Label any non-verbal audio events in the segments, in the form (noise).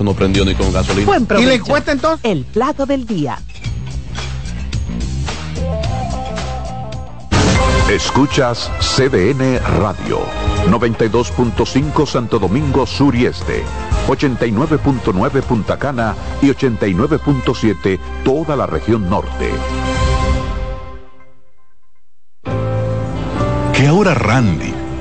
Eso no prendió ni con gasolina. Buen ¿Y le cuesta entonces? El plato del día. Escuchas CDN Radio, 92.5 Santo Domingo Sur y Este, 89.9 Punta Cana y 89.7 toda la región norte. Que ahora Randy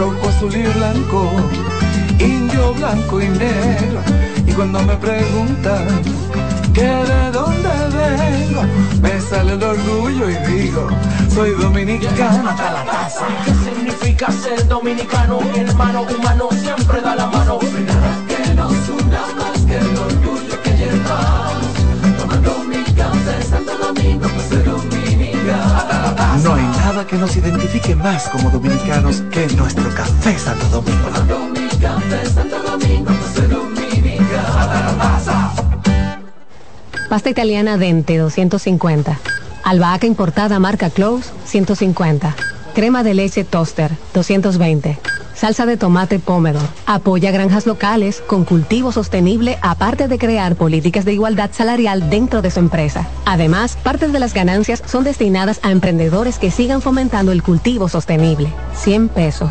rojo, azul y blanco, indio, blanco y negro. Y cuando me preguntan que de dónde vengo, me sale el orgullo y digo, soy dominicano hasta la casa. ¿Qué significa ser dominicano? Mi hermano humano siempre da la mano. Nada que nos una más que el orgullo que llevamos. Tomando mi café Santo Domingo, pues que nos identifique más como dominicanos que nuestro café Santo Domingo. Pasta italiana Dente 250. Albahaca importada marca Close 150. Crema de leche Toaster 220. Salsa de tomate Pomodoro. Apoya granjas locales con cultivo sostenible aparte de crear políticas de igualdad salarial dentro de su empresa. Además, parte de las ganancias son destinadas a emprendedores que sigan fomentando el cultivo sostenible. 100 pesos.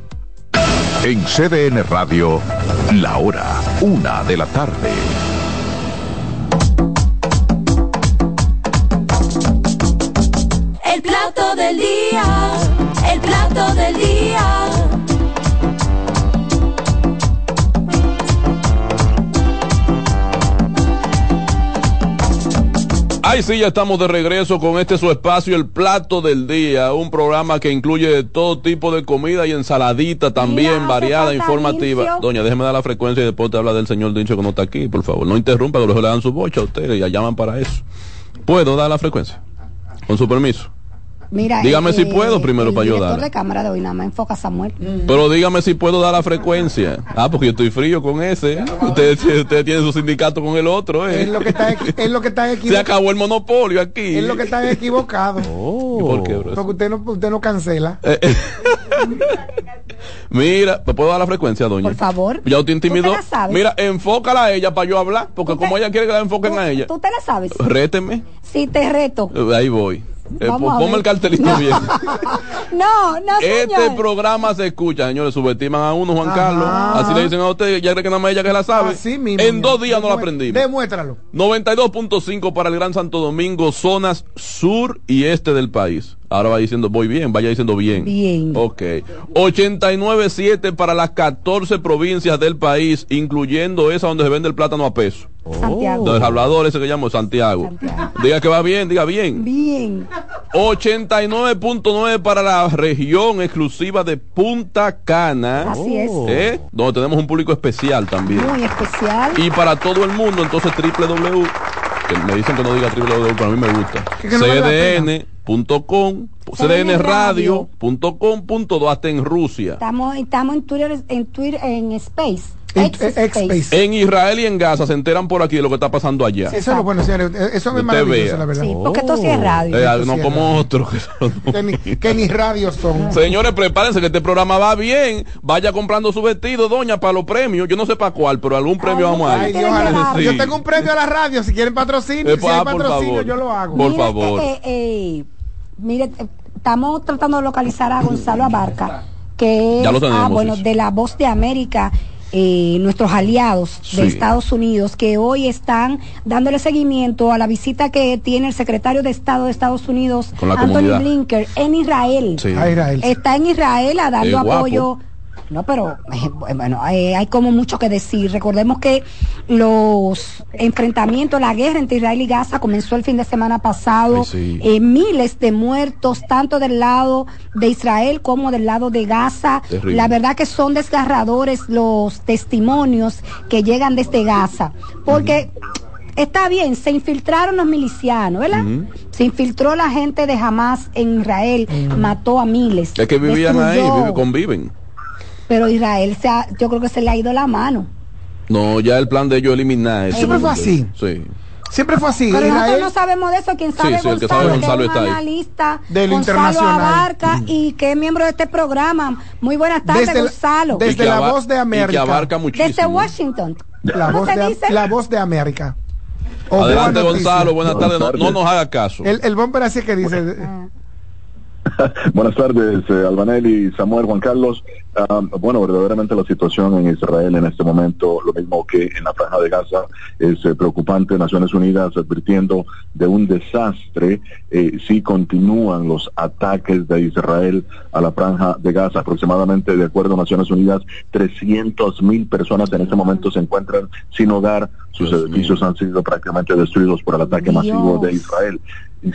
En CDN Radio, la hora, una de la tarde. Ay, sí, ya estamos de regreso con este su espacio, el plato del día, un programa que incluye todo tipo de comida y ensaladita también, Mira, variada, informativa. Lincio. Doña, déjeme dar la frecuencia y después te habla del señor Dincho que no está aquí, por favor. No interrumpa, que luego le dan su bocha a ustedes, ya llaman para eso. ¿Puedo dar la frecuencia? Con su permiso. Mira, Dígame eh, si puedo primero el para yo director darle. de cámara de hoy nada más enfoca a Samuel. Pero dígame si puedo dar la frecuencia. Ah, porque yo estoy frío con ese. Usted, usted tiene su sindicato con el otro, ¿eh? Es lo que está, es lo que está Se equivocado. acabó el monopolio aquí. Es lo que está equivocado. (laughs) ¿Y por qué, bro? Porque usted no, usted no cancela. (laughs) Eh, eh. Mira, ¿me puedo dar la frecuencia, doña? Por favor. Ya te intimidó. ¿Tú te? Mira, enfócala a ella para yo hablar, porque como ella quiere que la enfoquen a ella, ¿Tú te la sabes? réteme. Sí, te reto. Ahí voy. Eh, ponme el cartelito No. bien. (laughs) No, no, Este señor. programa se escucha, señores, subestiman a uno, Juan Ajá. Carlos. Así le dicen a usted, ya cree que nada más ella que la sabe. Así mismo. en dos días no la aprendimos. Demuéstralo. 92.5 para el Gran Santo Domingo, zonas sur y este del país. Ahora va diciendo, voy bien, vaya diciendo bien. Bien. Ok. 89.7 para las 14 provincias del país, incluyendo esa donde se vende el plátano a peso. Santiago. Del hablador ese que llamo Santiago. Santiago. Diga que va bien, diga bien. Bien. 89.9 para la región exclusiva de Punta Cana. Así es. ¿Eh? Donde tenemos un público especial también. Muy especial. Y para todo el mundo, entonces www, que me dicen que no diga www, pero a mí me gusta. Que no vale cdn.com, cdnradio.com.do, hasta en Rusia. Estamos, estamos en Twitter, en Twitter, en Space. En- eh, Space. Israel y en Gaza se enteran por aquí de lo que está pasando allá. Eso es lo bueno, señores. Eso es maravilloso, vea. la verdad. Sí, porque esto sí es radio. Eh, no como radio. otros. que ni, que ni radios son. (laughs) Señores, prepárense que este programa va bien. Vaya comprando su vestido, doña, para los premios. Yo no sé para cuál, pero algún premio Ay, vamos a ir. Sí. Yo tengo un premio a la radio. Si quieren patrocinio, Eh, si hay ah, patrocinio, favor. yo lo hago. Por Mire, favor. eh, eh, eh, mire, eh, estamos tratando de localizar a Gonzalo Abarca, que Ya lo es tenemos, ah, bueno, de la Voz de América eh, nuestros aliados de Sí. Estados Unidos que hoy están dándole seguimiento a la visita que tiene el secretario de Estado de Estados Unidos, Anthony comunidad. Blinken, en Israel. Sí. A Israel. Está en Israel a dando guapo. No, pero eh, bueno, hay como mucho que decir. Recordemos que los enfrentamientos, la guerra entre Israel y Gaza comenzó el fin de semana pasado. Sí. Eh, miles de muertos, tanto del lado de Israel como del lado de Gaza. Terrible. La verdad que son desgarradores los testimonios que llegan desde Gaza. Porque está bien, se infiltraron los milicianos, ¿verdad? Se infiltró la gente de Hamas en Israel, mató a miles. Es que vivían ahí, destruyó. conviven. Pero Israel, se ha- yo creo que se le ha ido la mano. No, ya el plan de ellos eliminar eso. Siempre fue así. Sí. Siempre fue así. Pero nosotros no sabemos de eso. Quien sabe sí, el que Gonzalo, sabe que Gonzalo es un está ahí. analista De lo Gonzalo internacional. Abarca y que es miembro de este programa. Muy buenas tardes, Desde la- Gonzalo. desde que la voz de Y que América. abarca muchísimo. Desde Washington. la, ¿Cómo voz se de, dice? la voz de América. O Adelante. Gonzalo. Buenas tardes. No, no nos haga caso. El, el bomber así que dice. Ah. (laughs) Buenas tardes, eh, Albanelli, Samuel, Juan Carlos. Ah, bueno, verdaderamente la situación en Israel en este momento, lo mismo que en la franja de Gaza, es eh, preocupante. Naciones Unidas advirtiendo de un desastre eh, si continúan los ataques de Israel a la franja de Gaza. Aproximadamente, de acuerdo a Naciones Unidas, 300 mil personas en este momento se encuentran sin hogar. Sus Dios edificios mío. han sido prácticamente destruidos por el ataque Dios. masivo de Israel.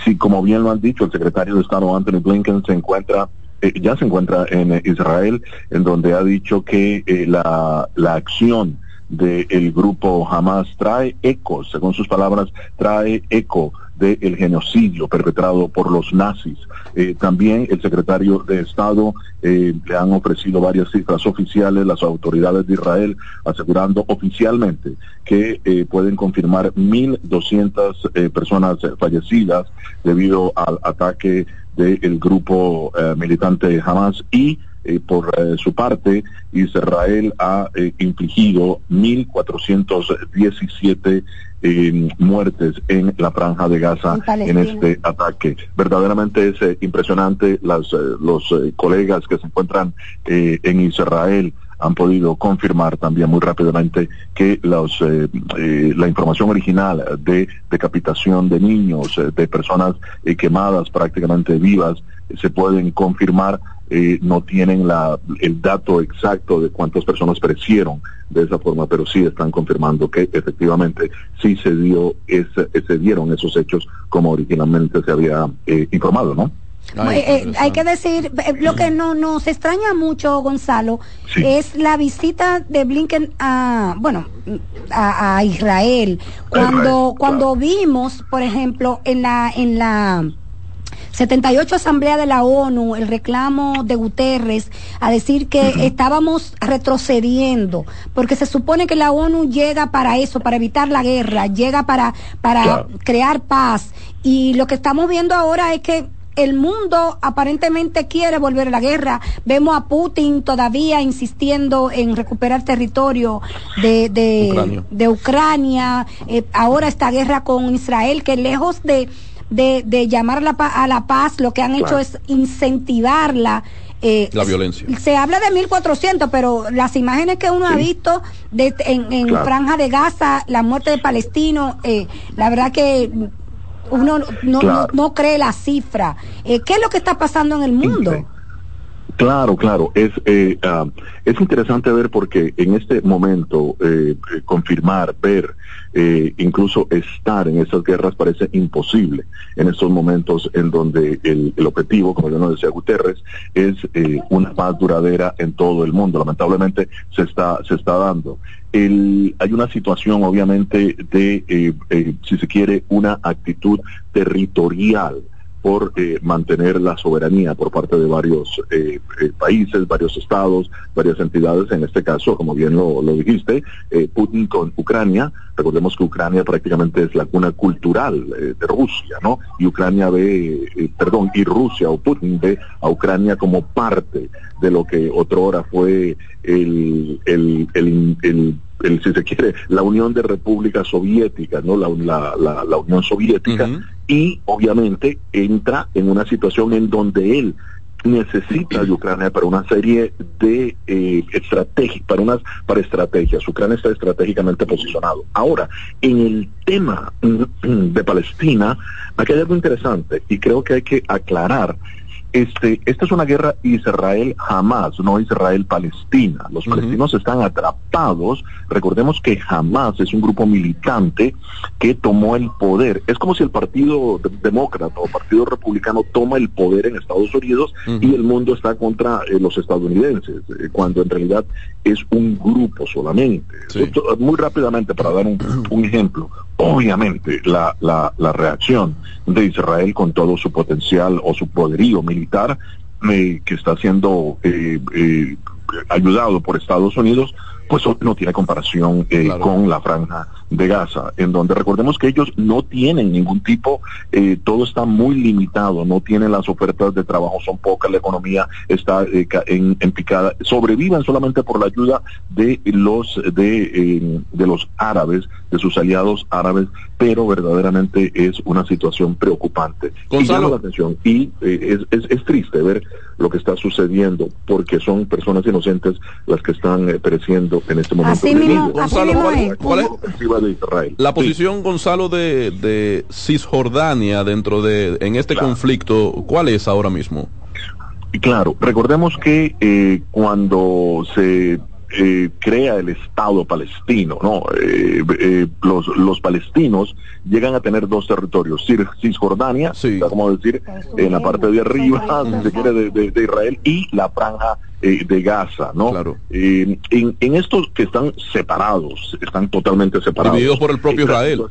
Sí, como bien lo han dicho, el secretario de Estado Anthony Blinken se encuentra, eh, ya se encuentra en Israel, en donde ha dicho que eh, la, la acción del grupo Hamas trae eco, según sus palabras, trae eco del genocidio perpetrado por los nazis. Eh, también el secretario de Estado eh, le han ofrecido varias cifras oficiales, las autoridades de Israel, asegurando oficialmente que eh, pueden confirmar 1.200 eh, personas fallecidas debido al ataque del grupo militante Hamas y por su parte, Israel ha eh, infligido 1.417 eh, muertes en la franja de Gaza En este ataque. Verdaderamente es eh, impresionante. Las, eh, los eh, colegas que se encuentran eh, en Israel han podido confirmar también muy rápidamente que los, eh, eh, la información original de decapitación de niños, eh, de personas quemadas prácticamente vivas, se pueden confirmar. Eh, no tienen la, el dato exacto de cuántas personas perecieron de esa forma, pero sí están confirmando que efectivamente sí se dio ese, se dieron esos hechos como originalmente se había eh, informado, ¿no? Ay, Eh, hay que decir, eh, lo que no nos extraña mucho, Gonzalo, Sí. es la visita de Blinken a, bueno, a, a Israel. Cuando, Israel, cuando vimos, por ejemplo, en la, en la 78 Asamblea de la ONU, el reclamo de Guterres a decir que estábamos retrocediendo, porque se supone que la ONU llega para eso, para evitar la guerra, llega para, para Claro. crear paz. Y lo que estamos viendo ahora es que el mundo aparentemente quiere volver a la guerra. Vemos a Putin todavía insistiendo en recuperar territorio de, de Ucrania. de Ucrania. Eh, ahora esta guerra con Israel, que lejos de, de, de llamar a la, a la paz, lo que han hecho es incentivarla. eh, La violencia. Se habla de 1400, pero las imágenes que uno ha visto de, en, en Claro. Franja de Gaza, la muerte de palestinos, eh, la verdad que uno no, Claro. no, no cree la cifra. Eh, ¿Qué es lo que está pasando en el mundo? Claro, claro. Es, eh, ah, es interesante ver porque en este momento eh, eh, confirmar, ver, eh, incluso estar en esas guerras parece imposible en estos momentos en donde el, el objetivo, como ya nos decía Guterres, es eh, una paz duradera en todo el mundo. Lamentablemente se está, se está dando. El, hay una situación obviamente de, eh, si se quiere, una actitud territorial por eh, mantener la soberanía por parte de varios eh, eh, países, varios estados, varias entidades, en este caso, como bien lo, lo dijiste, eh, Putin con Ucrania, recordemos que Ucrania prácticamente es la cuna cultural eh, de Rusia, ¿no? Y Ucrania ve, eh, perdón, y Rusia o Putin ve a Ucrania como parte de lo que otrora fue el, el, si se quiere, la Unión de Repúblicas Soviéticas, ¿no? La, la, la, la Unión Soviética, y obviamente entra en una situación en donde él necesita de Ucrania para una serie de eh, estrategias, para unas para estrategias. Ucrania está estratégicamente posicionado. Ahora, en el tema de Palestina, aquí hay algo interesante y creo que hay que aclarar este, esta es una guerra Israel-Hamas, no Israel-Palestina. Los palestinos están atrapados. Recordemos que Hamas es un grupo militante que tomó el poder. Es como si el Partido Demócrata o Partido Republicano toma el poder en Estados Unidos y el mundo está contra eh, los estadounidenses, eh, cuando en realidad es un grupo solamente. Muy rápidamente, para dar un, (clears throat) un ejemplo, obviamente la, la, la, reacción de Israel con todo su potencial o su poderío militar eh, que está siendo eh, eh, ayudado por Estados Unidos pues no tiene comparación eh, con la franja de Gaza, en donde recordemos que ellos no tienen ningún tipo, eh, todo está muy limitado, no tienen las ofertas de trabajo, son pocas, la economía está eh, en, picada, sobreviven solamente por la ayuda de los de, de los árabes, de sus aliados árabes, pero verdaderamente es una situación preocupante. Y llama la atención y es, es, es triste ver lo que está sucediendo, porque son personas inocentes las que están pereciendo en este momento. Así mismo, Gonzalo, así ¿cuál, mismo cuál es de Israel. la posición, Gonzalo, de, de Cisjordania dentro de en este conflicto? ¿Cuál es ahora mismo? Claro, recordemos que eh, cuando se eh, crea el Estado palestino, ¿no? Eh, eh, los, los palestinos llegan a tener dos territorios, Cis- Cisjordania, Sí. como decir, en la parte de arriba, si se quiere, de, de- de Israel, y la franja eh, de Gaza, ¿no? Claro. Eh, en, en estos que están separados, están totalmente separados. Divididos por el propio Israel.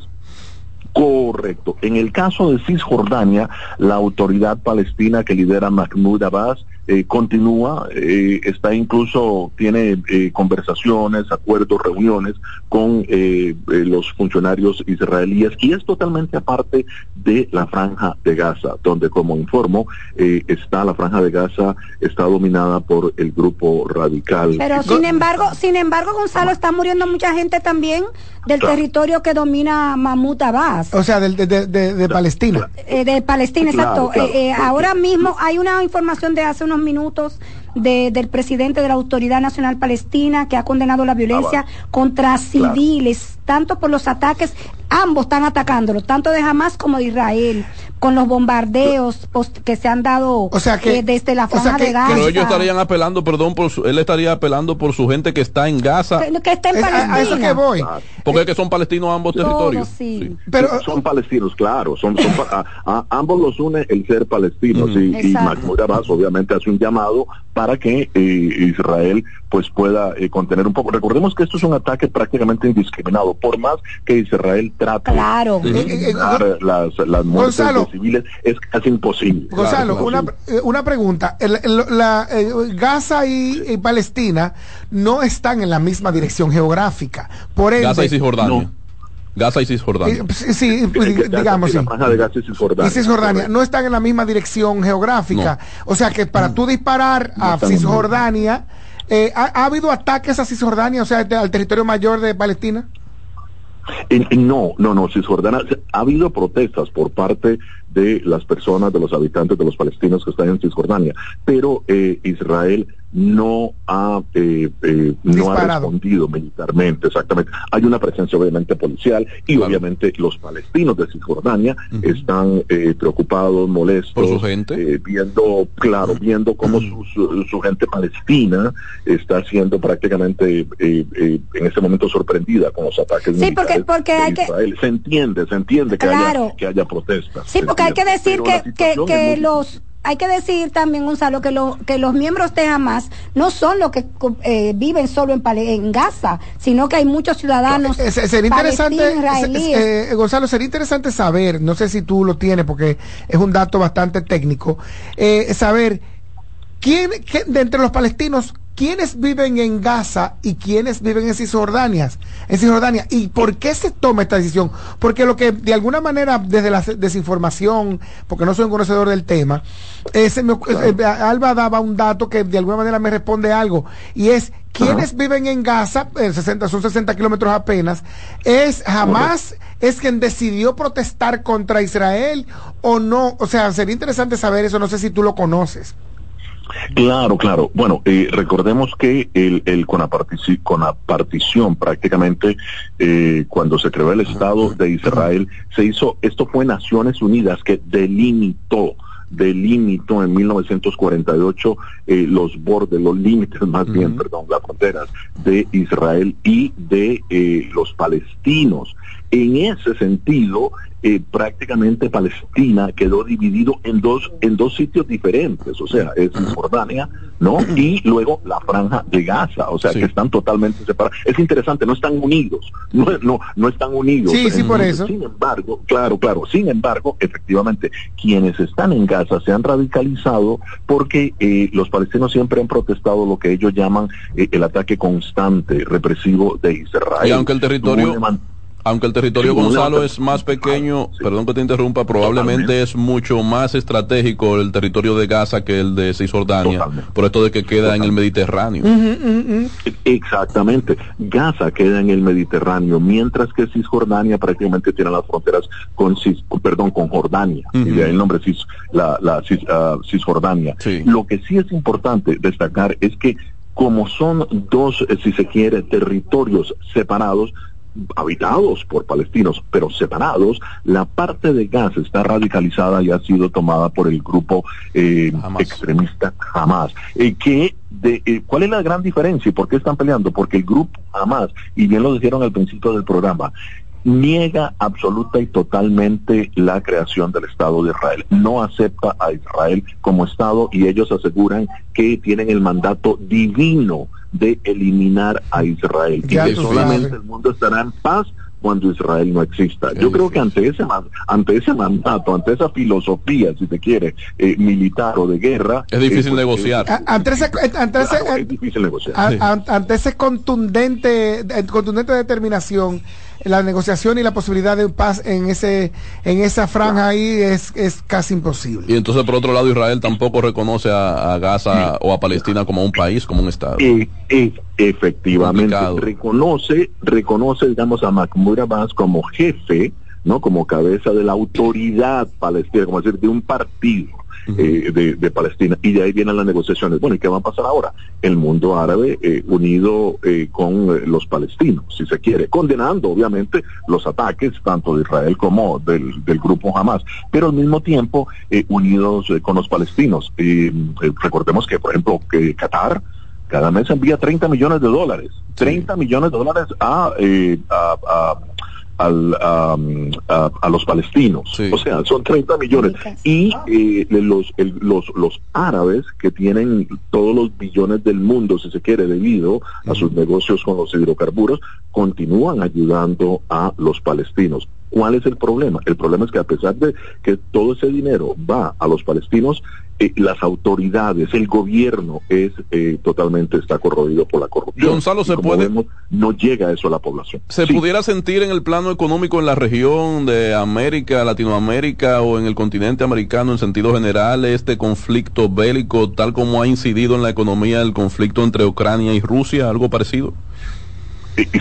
Correcto. En el caso de Cisjordania, la autoridad palestina que lidera Mahmoud Abbas eh, continúa, eh, está incluso, tiene eh, conversaciones, acuerdos, reuniones con eh, eh, los funcionarios israelíes y es totalmente aparte de la franja de Gaza, donde como informo, eh, está la franja de Gaza, está dominada por el grupo radical. Pero sin embargo, sin embargo, Gonzalo, está muriendo mucha gente también del Claro. territorio que domina Mahmoud Abbas. O sea, del- de, de, de- de Palestina. Eh, de Palestina, Claro, exacto. claro. Eh, eh, ahora mismo hay una información de hace unos minutos de- del presidente de la Autoridad Nacional Palestina que ha condenado la violencia contra civiles, tanto por los ataques, ambos están atacándolo, tanto de Hamas como de Israel, con los bombardeos que se han dado O sea que- eh, desde la o sea franja que- de Gaza. Pero ellos estarían apelando, perdón, por su- él estaría apelando por su gente que está en Gaza, que, que está en Es- Palestina. a, a eso que voy. porque es que son palestinos ambos Todos, territorios. sí. Pero, son, son palestinos, claro, son, son pa- a, a- ambos los une el ser palestinos y, y Exacto. Mahmoud Abbas obviamente hace un llamado para que eh, Israel pues pueda eh, contener un poco. Recordemos que esto es un ataque prácticamente indiscriminado, por más que Israel trate Claro. de Eh, eh, eliminar las, las muertes Gonzalo. De civiles, es casi imposible. Gonzalo, una, eh, una pregunta. El- el- la, eh, Gaza y, y Palestina no están en la misma dirección geográfica. Por ende, Gaza y Cisjordania. No. Gaza y Cisjordania. eh, sí, que- digamos la sí. franja de Gaza y Cisjordania. Y Cisjordania no están en la misma dirección geográfica. O sea que para tú disparar a Cisjordania, eh, ¿ha, ha habido ataques a Cisjordania, o sea, de- al territorio mayor de Palestina? En- en- no, no, no, Cisjordania, ha habido protestas por parte de las personas, de los habitantes, de los palestinos que están en Cisjordania, pero eh, Israel no ha eh, eh, no ha respondido militarmente, exactamente. Hay una presencia obviamente policial y Claro. obviamente los palestinos de Cisjordania están eh, preocupados, molestos, Por su gente. eh, viendo, claro, viendo cómo su, su- su gente palestina está siendo prácticamente eh, eh, en este momento sorprendida con los ataques Sí, porque- militares porque de hay que- Israel. Se entiende, se entiende que, Claro. haya, que haya protestas. Sí, porque hay que decir que, que, que es los hay que decir también Gonzalo que, lo- que los miembros de Hamas no son los que eh, viven solo en, Pale- en Gaza, sino que hay muchos ciudadanos Eh, se- sería interesante, eh, eh, Gonzalo, sería interesante saber, no sé si tú lo tienes porque es un dato bastante técnico, eh, saber quién, qué- de entre los palestinos, quiénes viven en Gaza y quiénes viven en Cisjordania, en Cisjordania, y por qué se toma esta decisión, porque lo que de alguna manera desde la desinformación, porque no soy un conocedor del tema, eh, se me ocu- eh, Alba daba un dato que de alguna manera me responde algo, y es quienes viven en Gaza, eh, 60, son 60 kilómetros apenas, es jamás es quien decidió protestar contra Israel o no, o sea, sería interesante saber eso, no sé si tú lo conoces. Claro, claro. Bueno, eh, recordemos que el, el con, la con la partición prácticamente eh, cuando se creó el Estado de Israel, se hizo, esto fue Naciones Unidas que delimitó delimitó en 1948 eh, los bordes, los límites (laughs) más bien, perdón, las fronteras de Israel y de eh, los palestinos. En ese sentido, eh, prácticamente Palestina quedó dividido en dos en dos sitios diferentes, o sea, es Cisjordania, ¿no? Y luego la franja de Gaza, o sea, que están totalmente separados. Es interesante, no están unidos, no no no están unidos. Sí, sí, por eso. Sin embargo, claro, claro, sin embargo, efectivamente, quienes están en Gaza se han radicalizado porque eh, los palestinos siempre han protestado lo que ellos llaman eh, el ataque constante, represivo de Israel. Y aunque el territorio, aunque el territorio Sí, Gonzalo es más pequeño, perdón que te interrumpa, probablemente es mucho más estratégico el territorio de Gaza que el de Cisjordania, por esto de que queda en el Mediterráneo. Exactamente. Gaza queda en el Mediterráneo, mientras que Cisjordania prácticamente tiene las fronteras con Cis, perdón, con Jordania. Y de ahí el nombre Cis, la, la Cis- ah, Cisjordania. Lo que sí es importante destacar es que como son dos, eh, si se quiere, territorios separados, habitados por palestinos, pero separados, la parte de Gaza está radicalizada y ha sido tomada por el grupo eh, extremista Hamas. Eh, que de, eh, ¿Cuál es la gran diferencia y por qué están peleando? Porque el grupo Hamas, y bien lo dijeron al principio del programa, niega absoluta y totalmente la creación del Estado de Israel. No acepta a Israel como Estado y ellos aseguran que tienen el mandato divino de eliminar a Israel y que solamente sabes. el mundo estará en paz cuando Israel no exista. Yo creo que ante ese ante ese mandato, ante esa filosofía, si se quiere, eh, militar o de guerra, Es difícil eh, negociar. Ante ese, ante ese- claro, es difícil negociar. a- a- ante ese contundente, contundente determinación, la negociación y la posibilidad de paz en ese, en esa franja ahí es, es casi imposible. Y entonces, por otro lado, Israel tampoco reconoce a, a Gaza o a Palestina como un país, como un Estado. Efectivamente, Complicado. reconoce, reconoce, digamos, a Mahmoud Abbas como jefe, ¿no? Como cabeza de la autoridad palestina, como decir, de un partido. Eh, de, de Palestina y de ahí vienen las negociaciones. Bueno, ¿y qué va a pasar ahora? El mundo árabe eh, unido eh, con eh, los palestinos, si se quiere, condenando obviamente los ataques tanto de Israel como del, del grupo Hamas, pero al mismo tiempo eh, unidos eh, con los palestinos. Recordemos que, por ejemplo, que Qatar cada mes envía 30 millones de dólares, 30 millones de dólares a, eh, a, a- al, a, a- a los palestinos. O sea, son 30 millones. Y eh, los, el- los, los árabes que tienen todos los billones del mundo, si se quiere, debido a sus negocios con los hidrocarburos, continúan ayudando a los palestinos. ¿Cuál es el problema? El problema es que a pesar de que todo ese dinero va a los palestinos, eh, las autoridades, el gobierno es eh, totalmente está corroído por la corrupción. Gonzalo, Y ¿se como puede- vemos, no llega eso a la población. ¿Se pudiera sentir en el plano económico en la región de América, Latinoamérica o en el continente americano en sentido general este conflicto bélico tal como ha incidido en la economía el conflicto entre Ucrania y Rusia? ¿Algo parecido?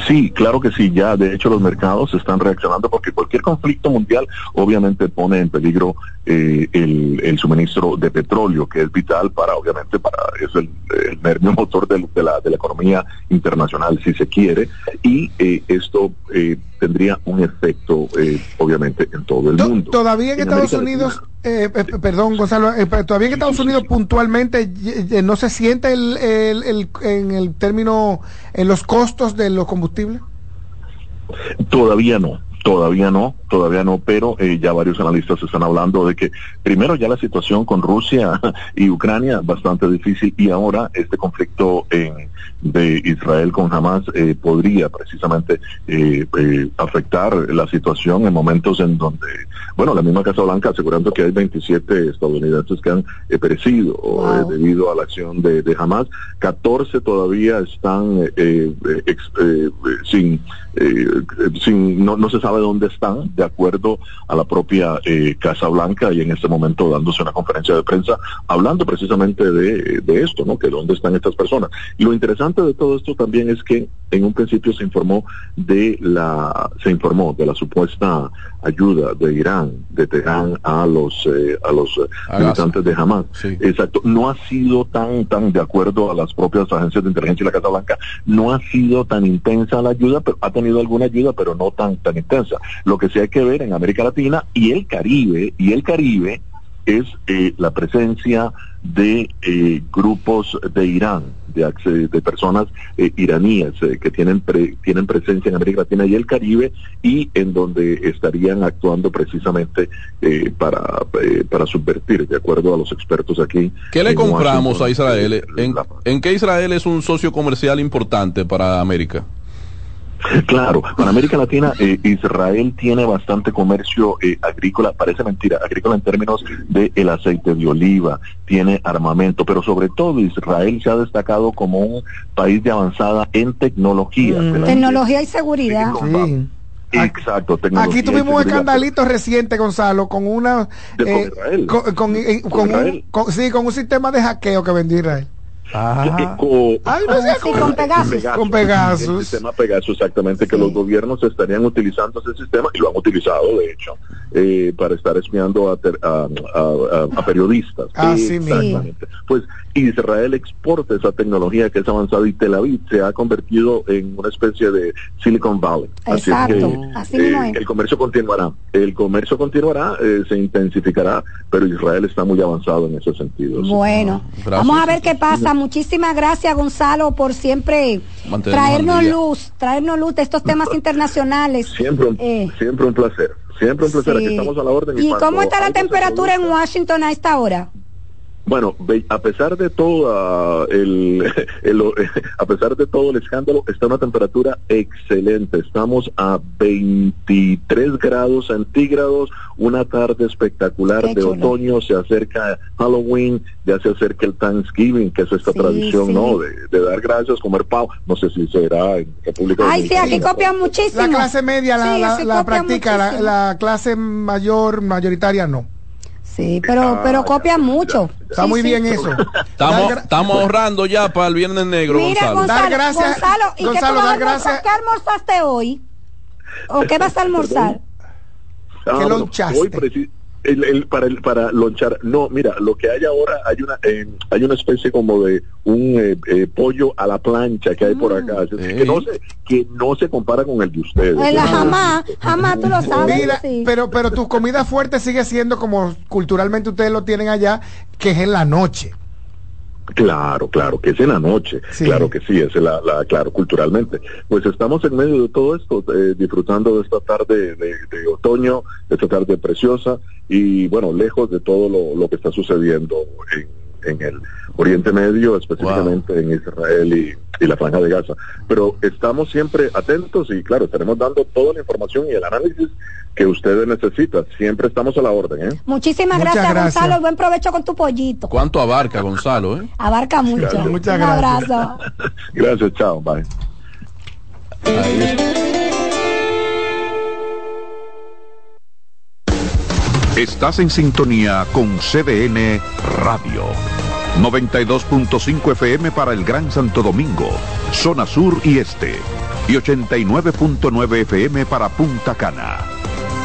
Sí, claro que sí, ya de hecho los mercados están reaccionando porque cualquier conflicto mundial obviamente pone en peligro eh, el, el suministro de petróleo, que es vital para, obviamente, para, es el, nervio motor del- de, la, de la economía internacional, si se quiere, y eh, esto eh, tendría un efecto, eh, obviamente, en todo el mundo. Todavía en En Estados América Unidos, eh, eh, perdón Gonzalo, eh, todavía en Estados Unidos puntualmente no se siente el, el- el- en el término, en los costos de los combustibles. Todavía no, todavía no, todavía no, pero eh, ya varios analistas están hablando de que primero ya la situación con Rusia (laughs) y Ucrania bastante difícil y ahora este conflicto en- de Israel con Hamas eh, podría precisamente eh, eh, afectar la situación en momentos en donde, bueno, la misma Casa Blanca asegurando que hay 27 estadounidenses que han eh, perecido eh, debido a la acción de, de Hamas, 14 todavía están eh, eh, ex- eh, eh, sin, eh, sin no, no se sabe dónde están, de acuerdo a la propia eh, Casa Blanca y en este momento dándose una conferencia de prensa hablando precisamente de, de esto, ¿no? Que dónde están estas personas. Y lo interesante de todo esto también es que en un principio se informó de la, se informó de la supuesta ayuda de Irán, de Teherán a los eh, a los eh, A militantes Gaza. de Hamas. Sí. Exacto, no ha sido tan tan de acuerdo a las propias agencias de inteligencia y la Casa Blanca, no ha sido tan intensa la ayuda, pero ha tenido alguna ayuda, pero no tan tan intensa. Lo que sí hay que ver en América Latina y el Caribe y el Caribe es eh, la presencia de eh, grupos de Irán, de, de personas eh, iraníes eh, que tienen pre- tienen presencia en América Latina y el Caribe y en donde estarían actuando precisamente eh, para eh, para subvertir, de acuerdo a los expertos aquí. ¿Qué le compramos Washington, a Israel? eh, ¿En, en qué Israel es un socio comercial importante para América? Claro, para América Latina eh, Israel tiene bastante comercio eh, agrícola, parece mentira, agrícola en términos de el aceite de oliva, tiene armamento, pero sobre todo Israel se ha destacado como un país de avanzada en tecnología. Mm. Tecnología y seguridad. Sí. Exacto, tecnología. Aquí tuvimos un escandalito reciente, Gonzalo, con una De- con eh, Israel. con, con- eh, Con con un, Israel. sí, con un sistema de hackeo que vendió Israel. Eh, co- Ay, no sé, Sí, (laughs) con- con Pegasus. Con Pegasus. El sistema Pegasus, exactamente, que Sí. los gobiernos estarían utilizando ese sistema, y lo han utilizado, de hecho, eh, para estar espiando a, ter- a- a- a- a periodistas. Ah, sí, exactamente. Pues Israel exporta esa tecnología que es avanzada y Tel Aviv se ha convertido en una especie de Silicon Valley. Así es Exacto, que, así mismo eh, es. el comercio continuará. El comercio continuará, eh, se intensificará, pero Israel está muy avanzado en ese sentido. Bueno, Gracias. vamos a ver qué pasa. Muchísimas gracias, Gonzalo, por siempre Mantenernos traernos luz, traernos luz de estos temas (laughs) internacionales. Siempre un, Eh, siempre un placer. Siempre un placer. Aquí sí. estamos a la orden. ¿Y cuando cómo está la temperatura en Washington a esta hora? Bueno, ve- a pesar de todo el, (laughs) el- (laughs) a pesar de todo el escándalo, está una temperatura excelente. Estamos a 23 grados centígrados, una tarde espectacular Qué de chulo. otoño, se acerca Halloween, ya se acerca el Thanksgiving, que es esta Sí, tradición, sí. ¿no? De, de dar gracias, comer pavo. No sé si será en República Ay, sí, Dominicana. aquí copian muchísimo. La clase media la, Sí, la- sí la practica, la clase mayor, mayoritaria no. Sí, pero, Ah, pero ya, mucho. Está Sí, muy sí. bien eso. Estamos, estamos ahorrando ya para el Viernes Negro, Mira, Gonzalo. Gonzalo, Dar gracias- Gonzalo, ¿y qué, Gonzalo, dar almorzar? gracias- ¿Qué almorzaste hoy? ¿O qué vas a almorzar? Ah, ¿Qué bueno, lonchaste? hoy el- el- para el, para lonchar no mira lo que hay ahora hay una eh, hay una especie como de un eh, eh, pollo a la plancha que hay por acá así Ey. que no se que no se compara con el de ustedes El jamás, jamás tú lo sabes. Mira, sí. pero, pero tu comida fuerte sigue siendo como culturalmente ustedes lo tienen allá, que es en la noche. Claro, claro, que es en la noche, Sí. claro que sí, es la, la, claro, culturalmente. Pues estamos en medio de todo esto, eh, disfrutando de esta tarde de, de otoño, de esta tarde preciosa y bueno, lejos de todo lo, lo que está sucediendo en, en el Oriente Medio, específicamente en Israel y, y la Franja de Gaza. Pero estamos siempre atentos y claro, estaremos dando toda la información y el análisis que ustedes necesitan. Siempre estamos a la orden, ¿eh? Muchísimas gracias, gracias. Gonzalo. Buen provecho con tu pollito. ¿Cuánto abarca, Gonzalo? eh? Abarca mucho. Gracias. Muchas Un gracias. abrazo. (laughs) Gracias, chao, bye. Estás en sintonía con CDN Radio. 92.5 FM para el Gran Santo Domingo, zona sur y este. Y 89.9 FM para Punta Cana.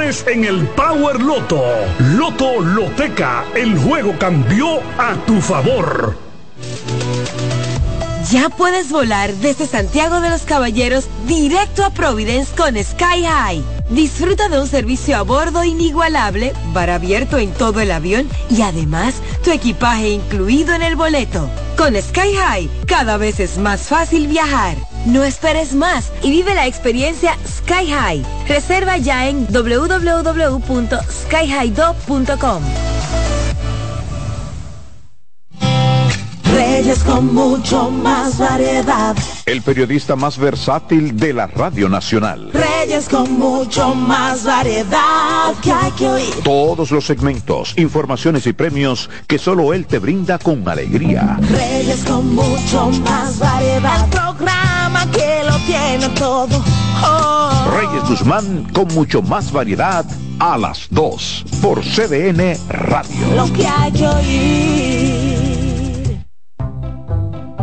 en el Power Loto. Loto Loteca, el juego cambió a tu favor. Ya puedes volar desde Santiago de los Caballeros directo a Providence con Sky High. Disfruta de un servicio a bordo inigualable, bar abierto en todo el avión y además tu equipaje incluido en el boleto. Con Sky High cada vez es más fácil viajar. No esperes más y vive la experiencia Sky High. Reserva ya en www.skyhighdo.com. Reyes con mucho más variedad. El periodista más versátil de la Radio Nacional. Reyes con mucho más variedad que hay que oír. Todos los segmentos, informaciones y premios que solo él te brinda con alegría. Reyes con mucho más variedad. El programa tiene todo. Oh. Reyes Guzmán con mucho más variedad a las 2 por CDN Radio. Lo que hay que oír.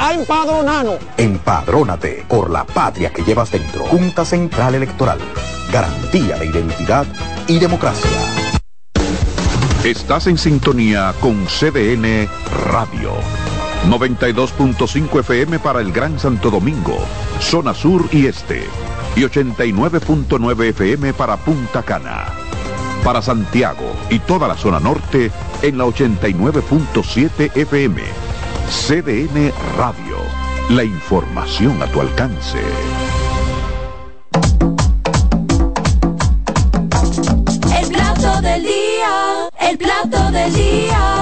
a empadronarnos. Empadrónate por la patria que llevas dentro. Junta Central Electoral. Garantía de identidad y democracia. Estás en sintonía con CDN Radio. 92.5 FM para el Gran Santo Domingo, zona sur y este. Y 89.9 FM para Punta Cana. Para Santiago y toda la zona norte en la 89.7 FM. CDN Radio. La información a tu alcance. El plato del día, el plato del día.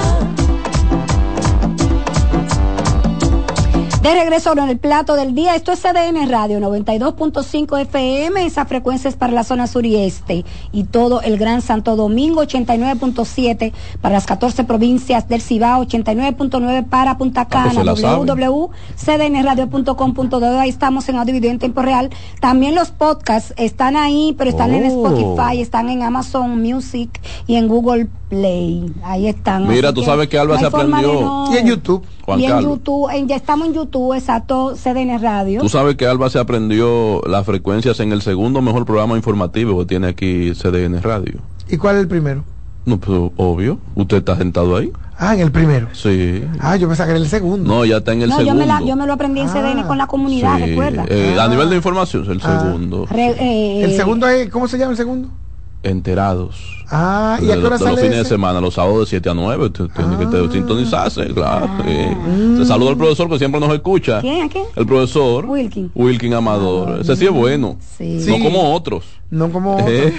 De regreso en el plato del día, esto es CDN Radio 92.5 FM, esa frecuencia es para la zona sur y este y todo el Gran Santo Domingo, 89.7 para las 14 provincias del Cibao, 89.9 para Punta Cana, la sabe. www.cdnradio.com.do, ahí estamos en audio y video en tiempo real. También los podcasts están ahí, pero están en Oh. Spotify, están en Amazon Music y en Google Play. Ahí están. Mira, así tú que sabes que Alba se aprendió. no- Y en YouTube. Juan y en Carlos. YouTube, en- ya estamos en YouTube, exacto, CDN Radio. Tú sabes que Alba se aprendió las frecuencias en el segundo mejor programa informativo que tiene aquí CDN Radio. ¿Y cuál es el primero? No, pues obvio. Usted está sentado ahí. Ah, en el primero. Sí. Ah, yo pensaba que era el segundo. No, ya está en el no, yo segundo. me, la, yo me lo aprendí en CDN con la comunidad, Sí, recuerda. eh, A nivel de información, es el Ah. segundo. Re- eh, El segundo es, ¿cómo se llama el segundo? Enterados. Ah, ¿y a qué hora de los fines de semana, los sábados de 7 a 9, usted tiene que te- sintonizarse, claro. sí. Mm. Se saluda al profesor que siempre nos escucha. ¿Quién? ¿A quién? El profesor Wilkin. Wilkin Amador. Ese sí es bueno. Sí. No Sí. como otros. No como Eh.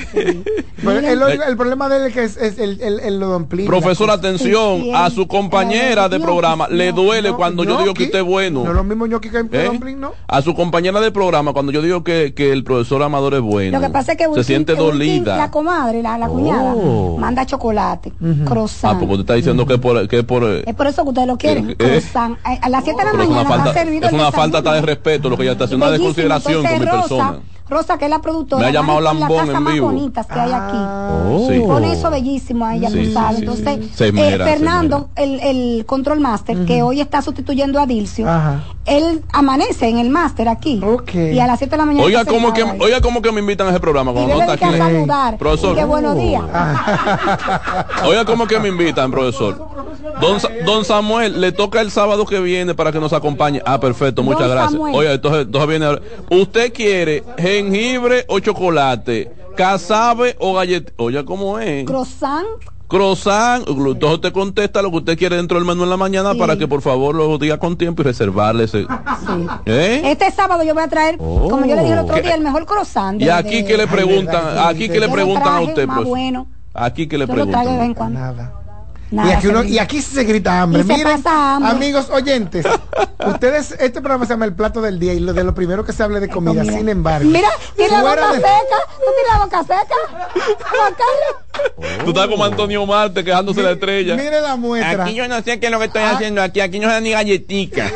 Pero el, el- el problema de él es que es, es el, el, el Profesor, atención, Sí, a sí, su compañera de eh, programa le duele no, cuando yo digo que usted es bueno. No lo mismo ñoqui que, que ¿Eh? domplín, ¿no? A su compañera de programa cuando yo digo que, que el profesor Amador es bueno. Lo que pasa es que se siente Wilkin, dolida. la comadre, la, la cuñada, Oh. manda chocolate, Ah, croissant. porque usted está diciendo que es por, que por eh, Es por eso que ustedes lo quieren, Eh, eh. croissant. A a las 7 de la pero es una mañana falta, está servido es una falta de respeto lo que ella está haciendo, una desconsideración con mi Entonces, Rosa, persona. Rosa, que es la productora, Me ha llamado lambón la casa en más vivo. bonitas que hay aquí. Oh. Sí. Pone eso bellísimo a ella, Sí, tú sí, sabes. sí, Entonces, eh, Fernando, el, el control master, que hoy está sustituyendo a Dilcio, Ajá. él amanece en el máster aquí. Y a las 7 de la mañana. Oiga cómo que ahí. oiga me invitan a ese programa y cuando no está aquí. a saludar. Profesor. Y que buenos días. Oiga cómo que me invitan, profesor. (laughs) Don, don Samuel, le toca el sábado que viene para que nos acompañe. Ah, perfecto, muchas Don gracias. Samuel. Oiga, entonces, entonces viene ahora. ¿Usted quiere jengibre o chocolate? ¿Casabe o galleta? Oiga, ¿cómo es? Croissant. Croissant, entonces usted contesta lo que usted quiere dentro del menú en la mañana Sí. para que por favor lo diga con tiempo y reservarle ese. Sí. ¿Eh? Este sábado yo voy a traer, como yo le dije el otro ¿Qué? día, el mejor croissant. Y aquí de- que le preguntan, verdad, sí, aquí sí. que le Yo lo preguntan a usted, más profesor. bueno. Aquí que le Yo lo traigo de vez en preguntan. cuando. Nada. Nada y, aquí se uno- grita. y aquí se grita hambre. Y se Miren, pasa hambre. amigos oyentes, (laughs) ustedes, este programa se llama El Plato del Día y lo de lo primero que se hable de comida, comida. sin embargo. Mira, tiene la boca de- seca. Tú tienes la boca seca. Carlos. Tú estás como Antonio Marte quejándose la estrella. Mire la muestra. Aquí yo no sé qué es lo que estoy haciendo aquí. Aquí no se da ni galletica.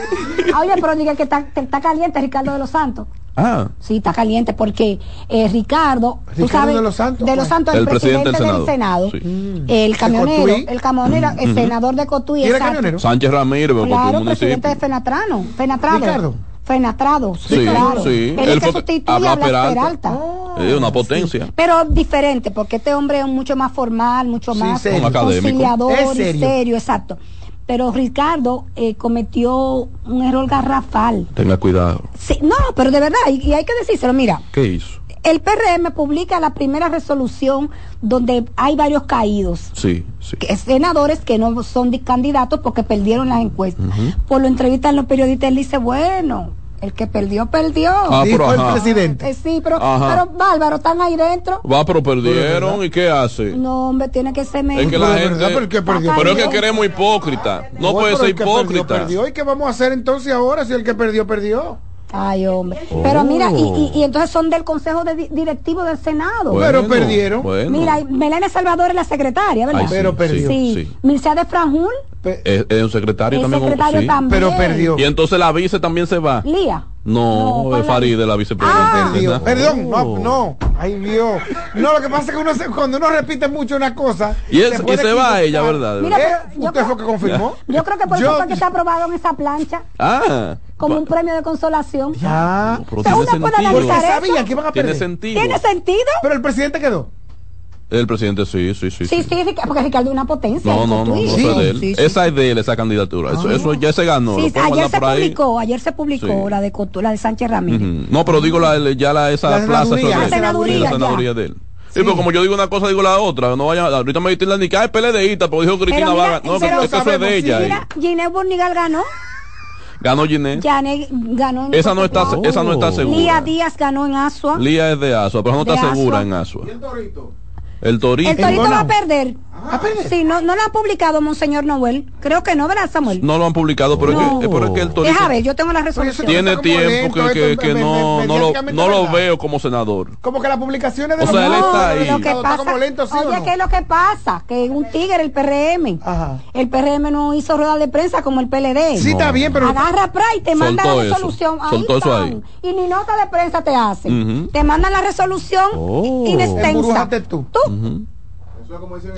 Oye, pero diga que está, que está caliente Ricardo de los Santos. Ah, Sí, está caliente porque eh, Ricardo, tú Ricardo sabes, de los Santos, de los pues. Santos, el, El presidente presidente, del del Senado, Sí. el ¿De camionero, el camionero, el senador de Cotuí, ¿Y era exacto. camionero? Sánchez Ramírez, Claro, un presidente de. Fenatrano, Fenatrado. Ricardo. Fenatrado, sí, Sí, claro. sí. Él, Él es que sustituye a Blas Peralta. Peralta. Es una potencia. Pero diferente, porque este hombre es mucho más formal, mucho Sí, más serio. Conciliador Es y serio. serio, exacto. Pero Ricardo eh, cometió un error garrafal. Tenga cuidado. Sí, no, pero de verdad, y, y hay que decírselo, mira, ¿Qué hizo? el PRM publica la primera resolución donde hay varios caídos. Sí, sí. que- senadores que no son candidatos porque perdieron las encuestas. Por lo entrevistan los periodistas, él dice, bueno, el que perdió, perdió. Ah, Dijo pero el ajá. presidente. Eh, sí, pero, Ajá. pero bárbaro, están ahí dentro. Va, pero perdieron. ¿Y qué hace? No, hombre, tiene que ser Es que medio. la Pero gente. Pero es que queremos hipócrita. No puede ser el que perdió, hipócrita. perdió. ¿Y qué vamos a hacer entonces ahora si el que perdió, perdió? Ay, hombre. Oh. Pero mira, y, y- y entonces son del Consejo de di- Directivo del Senado. Bueno, Pero perdieron. bueno. Mira, y Melania Salvador es la secretaria, ¿verdad? Ay, sí, Pero perdió. Sí. sí. Mircea de Franjul Es, es un secretario también. secretario sí. también. Pero perdió. Y entonces la vice también se va. Lía. No, ¿cuál es la- vicepresidenta. Ah. Perdón, no, Oh. no. Ay, Dios. No, lo que pasa es que uno se- cuando uno repite mucho una cosa. Y, es- y se va ella, ¿verdad? Mira. ¿Eh? ¿Usted creo- fue que confirmó? (laughs) Yo creo que por eso fue que está aprobado en esa plancha Ah. como un premio de consolación. Ya. pero tiene uno puede sentido. Porque analizar sabía eso. que iban a Tiene perder. sentido. ¿Tiene sentido? Pero el presidente quedó. El presidente sí, sí, sí. Sí, sí. sí, porque Ricardo es una potencia. No, no, no, no, Sí, es de él. sí, sí. Esa es de él, esa candidatura. Eso, eso ya se ganó. Sí, ayer se publicó, ayer se publicó Sí. la de Cotu, la de Sánchez Ramírez. Ujú. No, pero digo la, ya la, esa La plaza senaduría, la senaduría, Sí, la senaduría de él. Sí, pero como yo digo una cosa, digo la otra. No vaya, ahorita me dicen la ni que es PLDista, porque dijo Cristina mira, Vaga. No, pero que eso es de sí, ella. Mira, Ginés Bornigal ganó. Ganó Ginés. Janet ganó en Esa no está, Cotuí. esa no está segura. Lía Díaz ganó en Asua. Lía es de Asua, pero no De está segura en Asua. El Torito. El Torito va a perder. ¿A perder? Sí, no, no lo ha publicado Monseñor Noel. Creo que no, ¿verdad, Samuel? No lo han publicado, pero, No. es, que, pero es que el Torito Deja ver, yo tengo la resolución. tiene tiempo lento, que, que, me- no, me- no, lo, no lo veo como senador. Como que las publicaciones de O los sea, él está ahí. Lo que Está pasa, como lento, ¿sí o oye, no? ¿qué es lo que pasa? Que un tigre, el PRM. Ajá. El PRM no hizo rueda de prensa como el PLD. Sí, está bien, pero. Agarra pra y te manda la eso, resolución. Ahí soltó eso ahí. Y ni nota de prensa te hacen. Ujú. Te mandan la resolución Oh. inextensa. Embrújate tú. Tú. Ujú.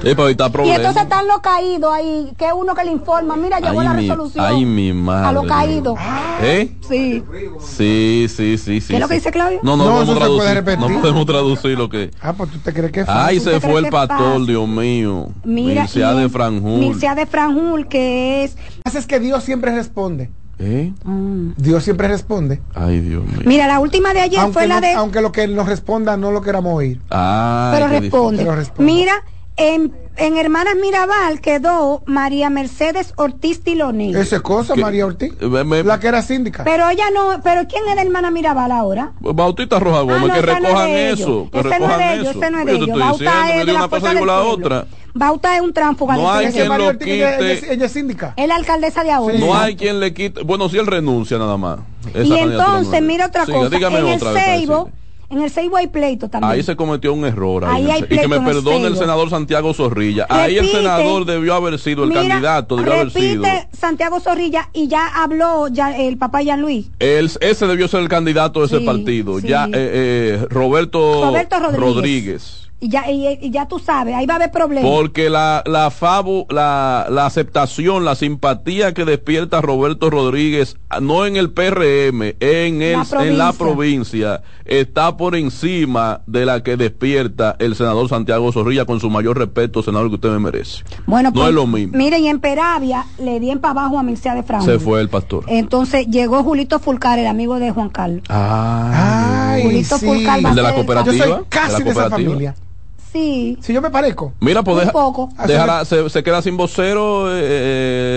Sí, pero está Y entonces están los caídos ahí, que uno que le informa, mira, llegó Ay, la mi- resolución. ay, mi madre. A los caídos. ¿Eh? Sí. Sí, sí, sí, sí. ¿Qué es lo que dice Claudio? No, no, No, podemos eso puede traducir. repetir. No podemos traducir lo que. Ah, pues tú te crees que es Ay, se ¿Usted fue el pastor, pasa? Dios mío. Mira, Mircea de Franjul. Mircea de Franjul, que es. Lo que pasa es que Dios siempre responde. ¿Eh? Mm. Dios siempre responde. Ay, Dios mío. Mira, la última de ayer Aunque, fue la no- de. aunque lo que él nos responda no lo queramos oír. Ay, pero responde. Pero responde. Mira, en, en Hermanas Mirabal quedó María Mercedes Ortiz Tiloni. Esa es cosa, ¿Qué? María Ortiz. Ve- me- La que era síndica. Pero ella no. ¿Pero quién es de Hermana Mirabal ahora? Bautista Roja Gómez, Ah, no, que ese no es recojan de ellos. eso. Que Ese no es recojan de ellos, eso. ese no es de Yo te ellos. estoy Bauta diciendo, es me de una cosa la Pueblo. otra. Bauta es un tránfuga. No hay quien lo quite. ella- es síndica. Es la alcaldesa de ahora. No hay quien le quite. Bueno, si él renuncia nada más. Esa Y entonces, mira otra Siga, cosa. dígame En el otra para Seibo, en el Seibo hay pleito también. Ahí se cometió un error. Ahí Ahí el hay Se- y que pleito me el perdone el Seibo. senador Santiago Zorrilla. Ahí el Repite. senador debió haber sido, el Mira, candidato debió haber sido. repite Santiago Zorrilla y ya habló ya el papá Jean Luis. Él, ese debió ser el candidato de ese Sí, partido. sí. Ya, eh, eh, Roberto, Roberto Rodríguez. Rodríguez. Y ya, y, y ya tú sabes, ahí va a haber problemas. Porque la, la, fabu, la, la aceptación, la simpatía que despierta Roberto Rodríguez, no en el PRM, en, el, La en la provincia. está por encima de la que despierta el senador Santiago Zorrilla, con su mayor respeto, senador, que usted me merece. Bueno, no pues, es lo mismo. Miren, en Peravia le di en para abajo a Mircea de Franco. Se fue el pastor. Entonces llegó Julito Fulcar, el amigo de Juan Carlos. Ah, Julito sí. Fulcar el de la cooperativa. Yo soy casi de, la esa cooperativa. familia. Sí. Si yo me parezco. Mira, pues Un deja- poco. dejará- se, se queda sin vocero eh,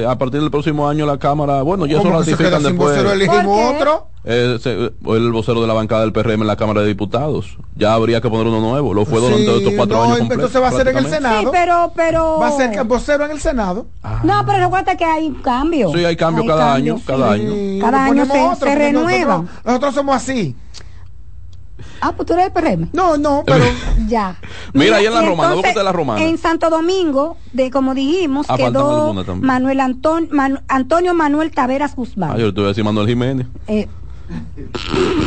eh, a partir del próximo año la Cámara. Bueno, ya eso ¿Cómo que se ratifican queda sin después. vocero? Elegimos otro. Eh, se- el vocero de la bancada del PRM en la Cámara de Diputados. Ya habría que poner uno nuevo. Lo fue durante Sí, estos cuatro no, años completos. entonces va a ser en el. Senado. Sí, pero, pero. Va a ser vocero en el Senado. No, pero recuerda que hay cambio. Sí, hay cambio cada año, cada año. Cada año se- otro. Nosotros, nosotros somos así. Ah, pues tú eres del PRM. No, no, pero. (laughs) Ya. Mira, ahí en la Romana, entonces, la Romana. En Santo Domingo, de como dijimos, Ah, quedó. Manuel Anton, Manu- Antonio Manuel Taveras Guzmán. Ah, yo le te voy a decir Manuel Jiménez. Eh,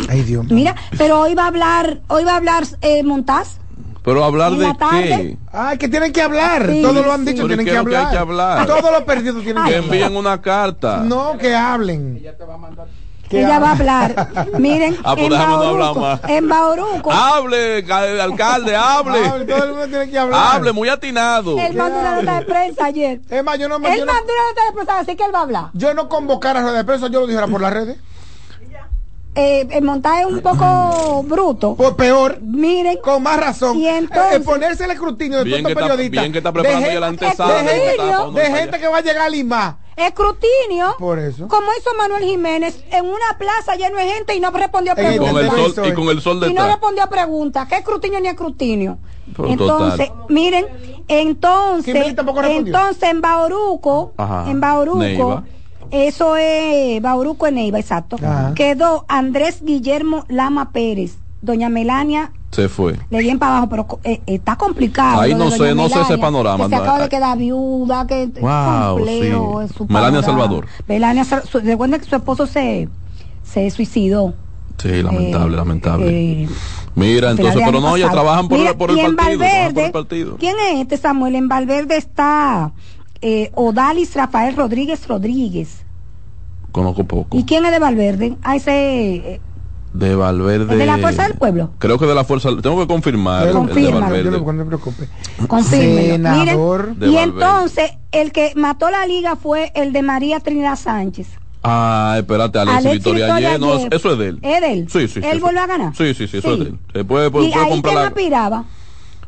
Ay, Dios mío. mira, pero hoy va a hablar, hoy va a hablar eh, Montaz. Pero hablar ¿En de qué? Ay, que tienen que hablar. Sí, Todos lo han dicho, sí. tienen que ¿qué es lo que hablar. hay que hablar? Todos los perdidos tienen Que que envíen hablar. una carta. No, que hablen. Que Ella va a hablar. Miren, Ah, pues en no Bauruco, más. en Bauruco, Hable, ca- alcalde, hable. Hable, Todo el mundo tiene que hablar. Hable, muy atinado. él mandó una nota de prensa ayer. Es más, yo no, me- Él no, mandó una nota de prensa, así que él va a hablar. yo no convocara a rueda de prensa, yo lo dijera por las redes. Eh, el montaje es un poco bruto. Por peor, Miren, con más razón. Y entonces- Eh, ponerse el escrutinio de Bien todos que, los está, periodistas. bien que está preparando de antesala. de gente, de que va a llegar a Lima. Escrutinio, Por eso. como hizo Manuel Jiménez, en una plaza lleno de gente y no respondió a Con preguntas. el sol, Soy. y con el sol Y no respondió a preguntas. ¿Qué escrutinio ni escrutinio? Pero entonces, total. miren, entonces, entonces en Bauruco, Ajá, en Bauruco, Neiva. eso es Bauruco en Neiva, exacto. Ajá. Quedó Andrés Guillermo Lama Pérez, doña Melania Se fue. le di en para abajo, pero eh, está complicado. Ahí no sé, no sé ese panorama, Que se acaba de quedar viuda, que Wow, complejo sí. Melania. Salvador. Melania, recuerda que su esposo se, se suicidó. Sí, lamentable, Eh, lamentable. eh, Mira, a entonces, pero no, ya trabajan por, Mira, el, por el partido. por el partido. ¿quién es este Samuel? En Valverde está eh, Odalis Rafael Rodríguez Rodríguez. Conozco poco. ¿Y quién es de Valverde? Ah, ese eh, De Valverde. ¿Es de la Fuerza del Pueblo? Creo que de la Fuerza. Tengo que confirmar. El de lo- no te preocupes. Senador Miren, y Valverde. entonces, el que mató la liga fue el de María Trinidad Sánchez. Ah, espérate, Alexis Alexis Victoria Victoria ayer. No, eso es de él. ¿Es de él? Sí, sí. sí, ¿Él eso- volvió a ganar? Sí, sí, sí, eso Sí. es de él. Eh, puede, puede- y puede ahí comprar quién la- aspiraba?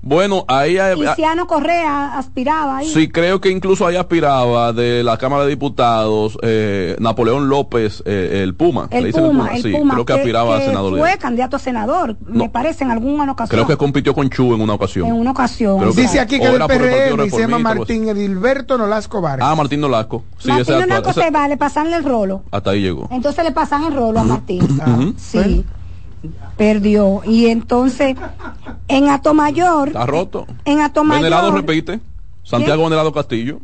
Bueno, ahí. Luciano Correa aspiraba ahí. Sí, creo que incluso ahí aspiraba de la Cámara de Diputados eh, Napoleón López, eh, el Puma. le el dicen Puma, el sí, Puma, creo que aspiraba a senador. fue candidato a senador, me No. parece, en alguna ocasión. Creo que compitió con Chu en una ocasión. en una ocasión. Creo que- Dice aquí que del PRM y se llama Martín Edilberto Nolasco Vargas. Ah, Martín Nolasco. Sí, Martín Nolasco se va, le pasan el rolo. hasta ahí llegó. Entonces le pasan el rolo a Martín. Ujú. Sí. Perdió. Y entonces, en Atomayor, Está roto. en Venerado Atomayor, repite. Santiago Venerado Castillo.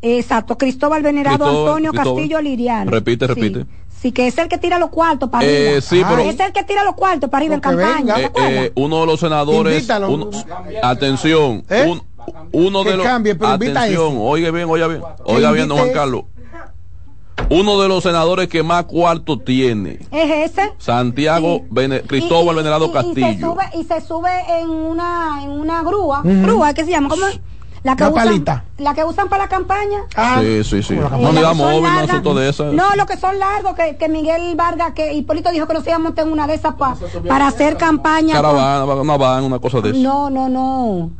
exacto, Cristóbal Venerado Cristóbal- Antonio Cristóbal. Castillo Liriano. Repite, repite. Sí, que es el que tira los cuartos para Eh, arriba. pero- Es el que tira los cuartos para arriba en campaña. venga. ¿te Eh, eh, uno de los senadores. Uno- atención. ¿Eh? un- uno Que de los. cambie, pero atención. Oiga bien, oiga bien. Oiga bien, don Juan Carlos. Uno de los senadores que más cuarto tiene. es ese. Santiago Sí. Cristóbal Y- y- Venerado y- y Castillo. se sube, y se sube en una, en una grúa. Ujú. Grúa, ¿qué se llama? ¿Cómo es? La que, usan, palita. la que usan para la campaña. Ah, Sí, sí, sí. No que son móvil, de esa. No, lo que son largos, que, que Miguel Vargas, que Hipólito dijo que no se iba a montar en una de esas pa- para hacer campaña. con- Caravana, una van, una cosa de eso. No, no, no.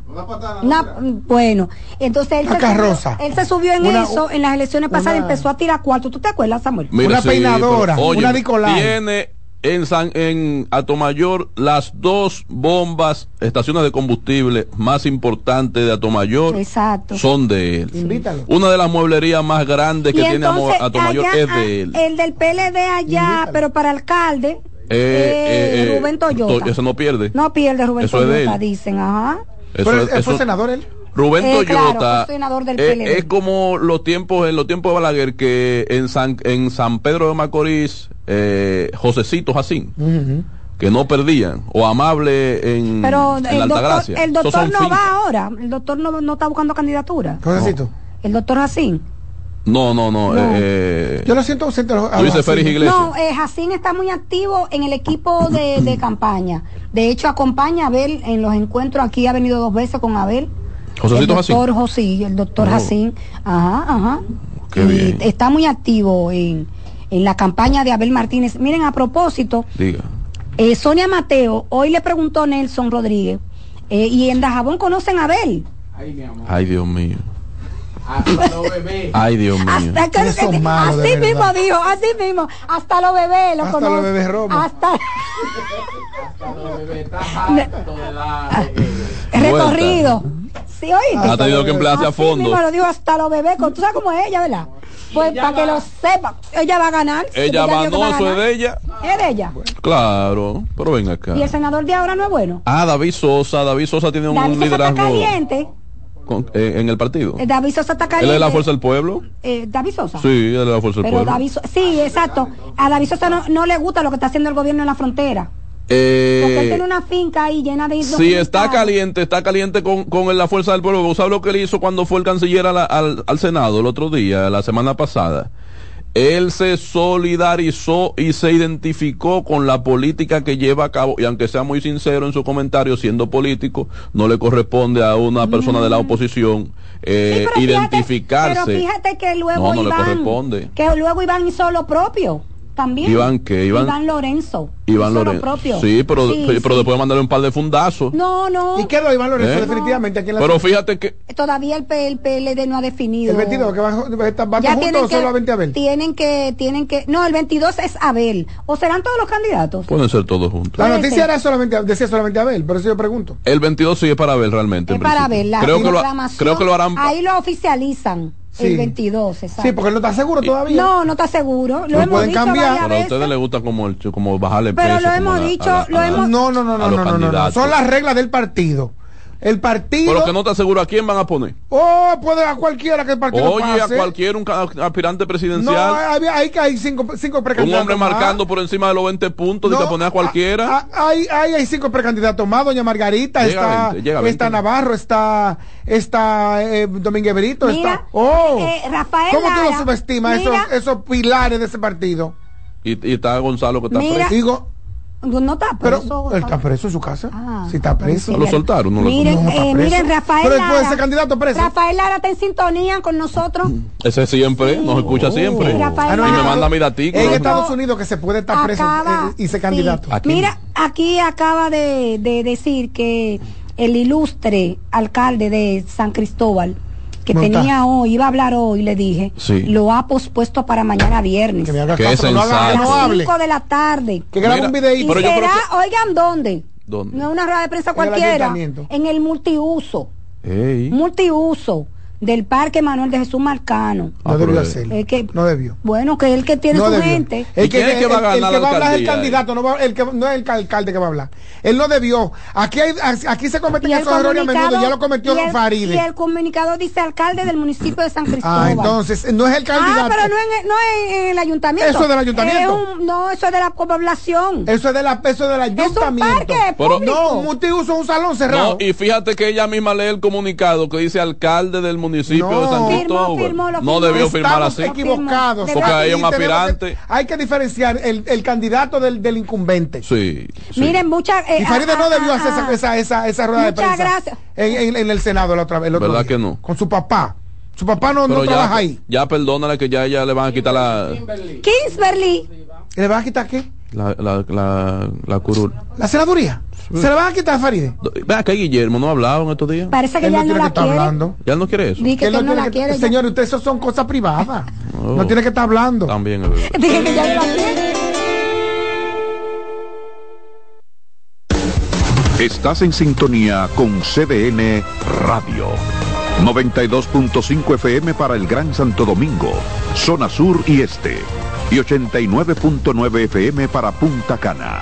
Una- bueno, entonces él Una se, él se subió en Una- eso en las elecciones pasadas empezó a tirar cuartos. ¿Tú te acuerdas, Samuel? Mira, Una peinadora, pero, una Nicolai. Tiene en San, en Atomayor las dos bombas, estaciones de combustible más importantes de Atomayor Exacto. son de él. Invítalo. Una de las mueblerías más grandes que Y tiene Atomayor allá, es ah, de él. El del PLD allá, Invítalo. pero para alcalde, Eh, eh, eh, Rubén Toyota. To- Ese no pierde. No pierde Rubén Eso es de Toyota, él. dicen, ajá. Eso Pero es- él fue eso- senador él. Rubén Eh, Toyota del eh, es como los tiempos en los tiempos de Balaguer que en San en San Pedro de Macorís eh, Josecito Jacín que no perdían o amable en, Pero en el la doctor, Altagracia. el doctor no va ahora. El doctor no, no está buscando candidatura. Josecito. El doctor Jacín. No, no, no. No. eh, Yo lo siento ausente. dices Félix. Iglesias. No, eh, Jacín está muy activo en el equipo de, de (clears throat) campaña. De hecho, acompaña a Abel en los encuentros. Aquí ha venido dos veces con Abel. El Jacín. doctor José, el doctor Oh. Jacín. Ajá, ajá. Qué Y bien. Está muy activo en, en la campaña de Abel Martínez. Miren, a propósito, Diga. eh, Sonia Mateo, hoy le preguntó Nelson Rodríguez Eh, y en Dajabón conocen a Abel. Ay, Dios mío. Ay, Dios mío. Hasta que, Ustedes son malos, de así mismo dijo, así mismo. Hasta los bebés lo Hasta los bebés romos. Hasta (laughs) recorrido. Sí, oíste. Ha tenido que emplearse a Así fondo. mismo lo dijo hasta los bebés. con- ¿Tú sabes cómo es ella, verdad? Pues para que lo sepa, ella va a ganar. Ella va, que no, eso es ganar. de ella. Es de ella. Claro, pero ven acá. Y el senador de ahora no es bueno. Ah, David Sosa. David Sosa tiene un David Sosa está liderazgo caliente. Con- eh, en el partido. Eh, David Sosa está Él caliente. es de la Fuerza del Pueblo. Eh, David Sosa. Sí, él es de la Fuerza del Pero Pueblo. David Sosa, sí, exacto. A David Sosa no, no le gusta lo que está haciendo el gobierno en la frontera. Porque él Eh, tiene una finca ahí llena de Sí, está caliente, está caliente con, con la fuerza del pueblo. ¿Vos sabes lo que él hizo cuando fue el canciller la- al, al Senado el otro día, la semana pasada? Él se solidarizó y se identificó con la política que lleva a cabo, y aunque sea muy sincero en su comentario, siendo político, no le corresponde a una persona de la oposición eh, Mm. pero fíjate- identificarse. Pero fíjate que luego No, no le corresponde. que luego Iván hizo lo propio también. Iván, ¿qué? Iván- Lorenzo. Iván hizo lo Lorenzo. propio. Sí, pero, Sí, pero sí. después mandarle un par de fundazos. No, no. ¿Y qué lo Iván Lorenzo? ¿Eh? Definitivamente aquí en la Pero fíjate que Todavía el, P- el PLD no ha definido. El 22, que va, va, está- va Ya juntos tienen o solo a que, 20 Abel. tienen que, tienen que, no, el 22 es Abel. ¿O serán todos los candidatos? pueden ser todos juntos. La noticia ser. era solamente, decía solamente Abel, por eso yo pregunto. El 22 sí es para ver realmente. Es para ver la creo que, lo, creo que lo harán. Ahí lo oficializan. Sí. El 22, exacto. Sí, porque no está seguro todavía. No, no está seguro. Lo Lo hemos pueden dicho cambiar. Pero a ustedes les gusta como, el, como bajarle Pero precio. lo hemos dicho, la- lo hemos- No, no, no, no, no, no. Son las reglas del partido. El partido. Pero que no está seguro a quién van a poner. Oh, puede a cualquiera que el partido Oye, pase. a cualquier un aspirante No, presidencial. hay, hay que hay cinco, cinco un precandidatos. hombre más. marcando por encima de los 20 puntos y No, que poner a cualquiera. Ah, Hay, hay, hay cinco precandidatos más, doña Margarita, Llega está, a 20, llega a 20. está Navarro, está, está eh, Domínguez Brito, Mira, está. Oh, eh, Rafael ¿cómo tú lo subestimas esos, esos pilares de ese partido? y, y está Gonzalo que está Mira, preso. Digo, No está pero preso. él está preso en su casa. Ah, si está preso. Lo soltaron, no lo Miren, No, está eh, preso. miren, Rafael Pero puede Lara. ser candidato preso. Rafael Lara está en sintonía con nosotros. Ese siempre, nos escucha siempre. Sí, Rafael Ah, no, y me manda mi datico. En. Estados Unidos que se puede estar preso Acaba- eh, y ser sí. candidato. Aquí Mira, aquí acaba de, de decir que el ilustre alcalde de San Cristóbal, que Monta. tenía hoy, iba a hablar hoy, le dije, Sí. lo ha pospuesto para mañana viernes. Que me haga Qué caso, que no haga que A las hable. 5 de la tarde. Que grabe Mira, un Y videíto. Creo será, oigan, ¿dónde? ¿Dónde? No es una rueda de prensa En el cualquiera. En el multiuso. Ey. Multiuso del Parque Manuel de Jesús Marcano. No Ah, debió pero- hacerlo. Es que- No debió. Bueno, que el que tiene No su debió. gente. El ¿Y quién es que va a el- el ganar que la va a hablar es el candidato, no, va- el que, no es el alcalde que va a hablar. Él no debió. Aquí hay, aquí se cometen esos errores a menudo, ya lo cometió y Faride. Y el comunicado dice alcalde del municipio de San Cristóbal. Ah, entonces, no es el candidato. Ah, pero no en, no en el ayuntamiento. Eso es del ayuntamiento. Es un- no, eso es de la población. Eso es, de la, eso es del ayuntamiento. parque Pero- público. No, un multiuso es un salón cerrado. No, y fíjate que ella misma lee el comunicado que dice alcalde del municipio No. de San Firmó, Cristóbal. firmó, lo no firmó. debió firmar Estamos así. equivocados. Porque hay un aspirante. hay que diferenciar el, el candidato del, del incumbente. Sí. sí. Miren, muchas. eh, Y Faride ah, no debió ah, hacer esa, ah. esa, esa, esa rueda de Muchas prensa gracias. En, en- en el Senado la otra vez. ¿Verdad día. que no? Con su papá. Su papá no, no Pero trabaja ya, ahí. ya perdónala que ya, ya le van a quitar la, Kingsbury. ¿Le van a quitar qué? la, la, la, la curul. ¿La senaduría? ¿Se la van a quitar a Faride? Ven acá, Guillermo, ¿no ha hablado en estos días? Parece que Él ya no no tiene que la quiere. hablando. Ya no quiere eso. Dije que, Él no, la quiere. ya. Señor, ustedes eso son cosas privadas. Oh. No tiene que estar hablando. También es verdad. Dije que ya no la quiere. Estás en sintonía con CDN Radio. 92.5 FM para el Gran Santo Domingo, zona sur y este. Y 89.9 FM para Punta Cana.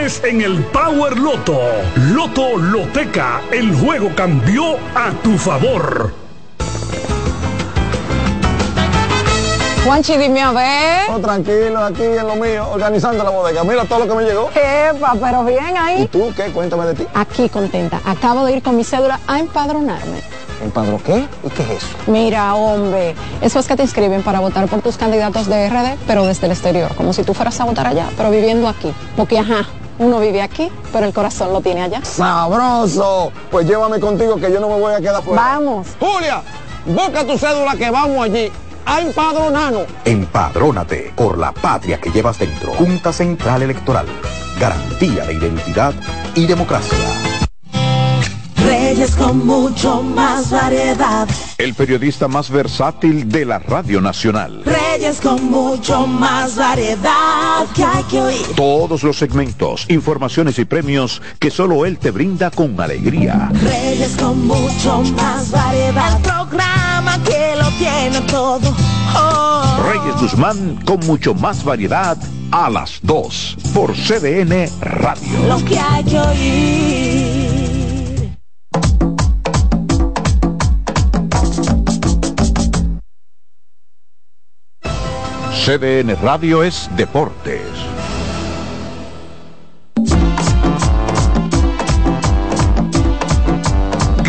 en el Power Loto. Loto Loteca, el juego cambió a tu favor. Juanchi, dime a ver. Oh, tranquilo, aquí en lo mío, organizando la bodega. Mira todo lo que me llegó. Epa, pero bien ahí. ¿Y tú qué? Cuéntame de ti. Aquí contenta. Acabo de ir con mi cédula a empadronarme. ¿Empadro qué? ¿Y qué es eso? Mira, hombre, eso es que te inscriben para votar por tus candidatos de RD, pero desde el exterior, como si tú fueras a votar allá, pero viviendo aquí. Porque, ajá, uno vive aquí, pero el corazón lo tiene allá. ¡Sabroso! Pues llévame contigo que yo no me voy a quedar fuera. Vamos. Julia, busca tu cédula que vamos allí a empadronarnos. Empadrónate por la patria que llevas dentro. Junta Central Electoral. Garantía de identidad y democracia. Reyes con mucho más variedad. El periodista más versátil de la Radio Nacional. Reyes con mucho más variedad que hay que oír. Todos los segmentos, informaciones y premios que solo él te brinda con alegría. Reyes con mucho más variedad. El programa que lo tiene todo. Oh. Reyes Guzmán con mucho más variedad a las 2 por CDN Radio. Lo que hay que oír. CDN Radio es Deportes.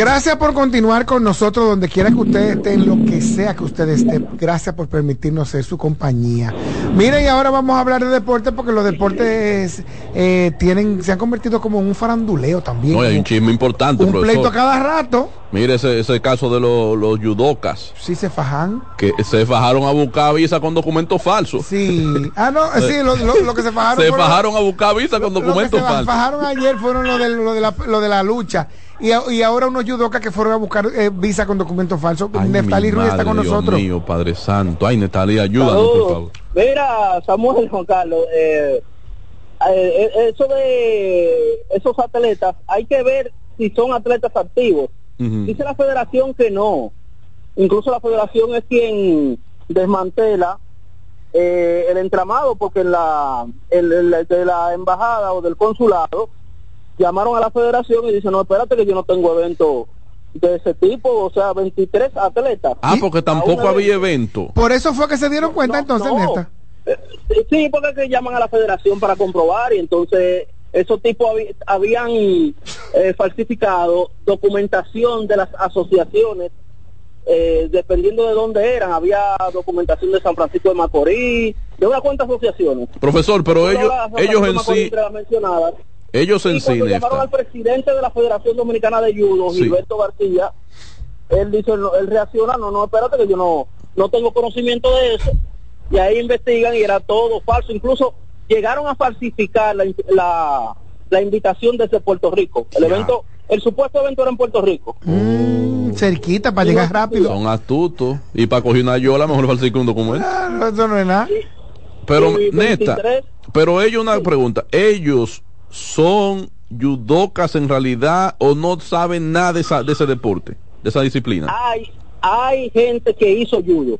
Gracias por continuar con nosotros donde quiera que ustedes estén, lo que sea que ustedes estén. Gracias por permitirnos ser su compañía. Miren, y ahora vamos a hablar de deporte porque los deportes eh, tienen, se han convertido como en un faranduleo también. No, hay un chisme importante, un profesor. pleito a cada rato. Mire ese, ese caso de los, los yudocas Sí se fajan. que se fajaron a buscar visa con documentos falsos. Sí. Ah, no, (laughs) sí, lo, lo- lo que se fajaron. Se fueron- fajaron a buscar visa con lo que documentos se falsos. fajaron ayer fueron lo de, lo de, la, lo de la lucha. Y, a- y ahora unos judocas que fueron a buscar eh, visa con documentos falsos. Ay, Ruiz está con Dios nosotros. mío, Padre Santo. Ay, Natalie, ayúdanos, por favor. Mira, Samuel Juan Carlos, eh, eh, eso de esos atletas, hay que ver si son atletas activos. Dice la federación que no. Incluso la federación es quien desmantela eh, el entramado porque en la el, el- de la embajada o del consulado llamaron a la federación y dicen, no, espérate que yo no tengo evento de ese tipo, o sea, 23 atletas. Ah, porque tampoco había evento. Por eso fue que se dieron cuenta entonces, no. Nesta. Sí, porque es que llaman a la federación para comprobar y entonces esos tipos habi- habían eh, falsificado documentación de las asociaciones eh, dependiendo de dónde eran. Había documentación de San Francisco de Macorís, de unas cuantas asociaciones. Profesor, pero ellos, ellos en sí, entre las mencionadas. Ellos en sí, llamaron al presidente de la Federación Dominicana de Judo, Sí. Gilberto García, él dice, él reacciona, no, no, espérate que yo no, no tengo conocimiento de eso. Y ahí investigan y era todo falso. Incluso llegaron a falsificar la, la, la invitación desde Puerto Rico. El evento, el supuesto evento era en Puerto Rico. Mm, cerquita para llegar rápido. Son astutos. Y para coger una yola, mejor falsificar un documento. Claro, eso no es nada. Pero, neta, 23. pero ellos, una pregunta, ¿ellos son judocas en realidad o no saben nada de, esa- de ese deporte, de esa disciplina? Hay, hay gente que hizo judo.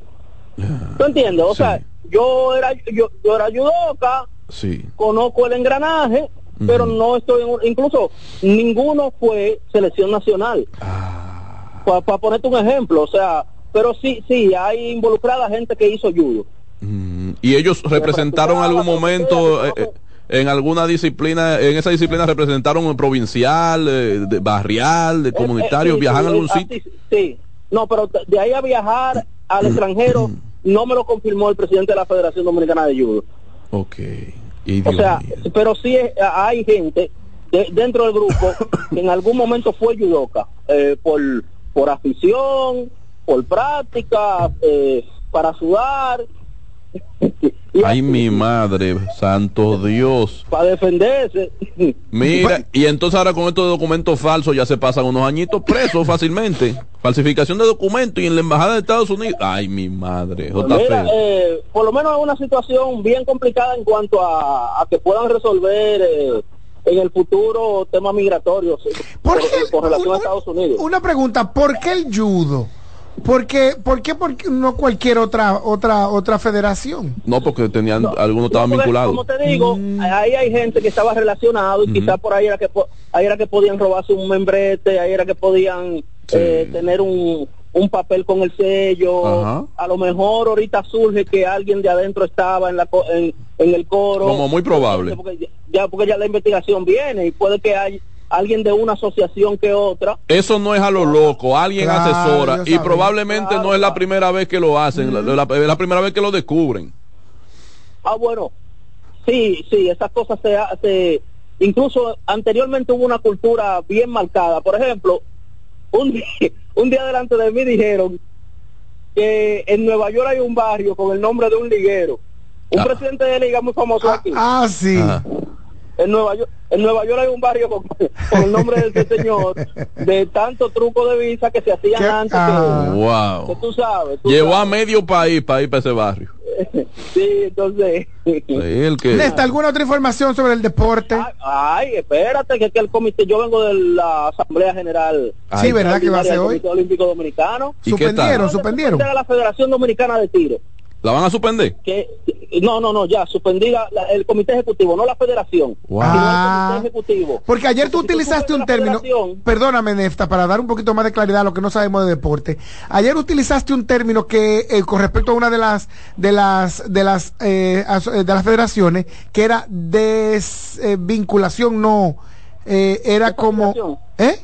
¿Tú entiendes? O sea, yo era, yo, yo era judoka, Sí. conozco el engranaje, pero no estoy en incluso ninguno fue selección nacional. Para ponerte un ejemplo, o sea, pero sí, sí, hay involucrada gente que hizo judo. Y ellos representaron en algún momento eh, eh, en alguna disciplina, en esa disciplina representaron en provincial, eh, de barrial, de comunitario, Eh, eh, sí, viajan a algún sitio. Sí, no, pero de- ahí a viajar al extranjero no me lo confirmó el presidente de la Federación Dominicana de Judo. Ok. Y O sea, mío. pero sí hay gente de- dentro del grupo que en algún momento fue judoka eh, por por afición, por práctica, eh, para sudar, Ay, mi madre, santo Dios. para defenderse. (laughs) Mira, y entonces ahora con estos documentos falsos ya se pasan unos añitos presos fácilmente. Falsificación de documentos y en la embajada de Estados Unidos. Ay, mi madre, Pues mira, eh, por lo menos es una situación bien complicada en cuanto a, a que puedan resolver eh, en el futuro temas migratorios eh, con, con relación a Estados Unidos. Una pregunta, ¿por qué el judo? ¿Por qué, por qué, por qué no cualquier otra otra otra federación? No, porque tenían, algunos estaban No, porque, vinculados. Como te digo, ahí hay gente que estaba relacionado y quizás por ahí era que po- ahí era que podían robarse un membrete, ahí era que podían eh, tener un un papel con el sello, Ajá. a lo mejor ahorita surge que alguien de adentro estaba en, la, co- en, en el coro. Como muy probable. Porque ya- ya, porque ya la investigación viene y puede que hay alguien de una asociación que otra. Eso no es a lo loco, alguien Claro, asesora y probablemente Claro, no es la primera vez que lo hacen, la, la- es la primera vez que lo descubren. Ah, bueno, sí, sí, esas cosas se, se incluso anteriormente hubo una cultura bien marcada. Por ejemplo, un día, (laughs) un día delante de mí dijeron que en Nueva York hay un barrio con el nombre de un liguero, un presidente de liga muy famoso aquí. Ah, sí. En Nueva York, en Nueva York hay un barrio con, (laughs) con el nombre de ese (laughs) señor, de tanto truco de visa que se hacían antes. que- que, Wow. tú sabes. tú Llevó a medio país para ir para ese barrio. (laughs) Sí, entonces. Sí, el que Nesta, ¿alguna otra información sobre el deporte? Ay, espérate, que, que el comité, yo vengo de la Asamblea General. Sí, ¿verdad que va a ser hoy? Olímpico Dominicano. ¿Y qué tal? Suspendieron, a la Federación Dominicana de Tiro. ¿La van a suspender? Que, no, no, no, ya, suspendida la- el Comité Ejecutivo, no la Federación. Wow. sino el Comité Ejecutivo. Porque ayer tú si tú utilizaste un término, perdóname Nefta, para dar un poquito más de claridad a lo que no sabemos de deporte. Ayer utilizaste un término que eh, con respecto a una de las de las de las eh, eh, de las federaciones que era desvinculación, no eh, era como ¿eh?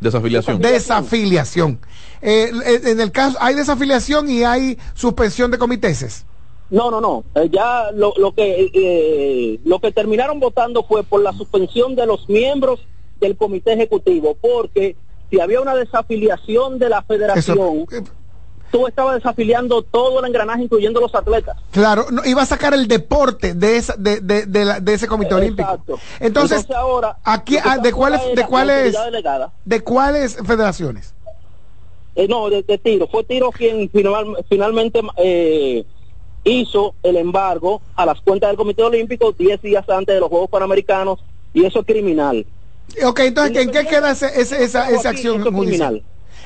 Desafiliación. desafiliación. Eh, en el caso hay desafiliación y hay suspensión de comitéses. No, no, no. Eh, ya lo, lo que eh, lo que terminaron votando fue por la suspensión de los miembros del comité ejecutivo, porque si había una desafiliación de la federación, tú estabas desafiliando todo el engranaje, incluyendo los atletas. Claro, no, iba a sacar el deporte de esa, de, de, de, la- de ese comité olímpico. Exacto. Entonces, ahora, aquí, ah, ¿de cuáles, de cuáles, de cuáles federaciones? Eh, no, de, de tiro. Fue tiro quien final- finalmente eh, hizo el embargo a las cuentas del Comité Olímpico 10 días antes de los Juegos Panamericanos y eso es criminal. Ok, entonces, ¿en qué queda ese, ese- esa, esa acción judicial? criminal.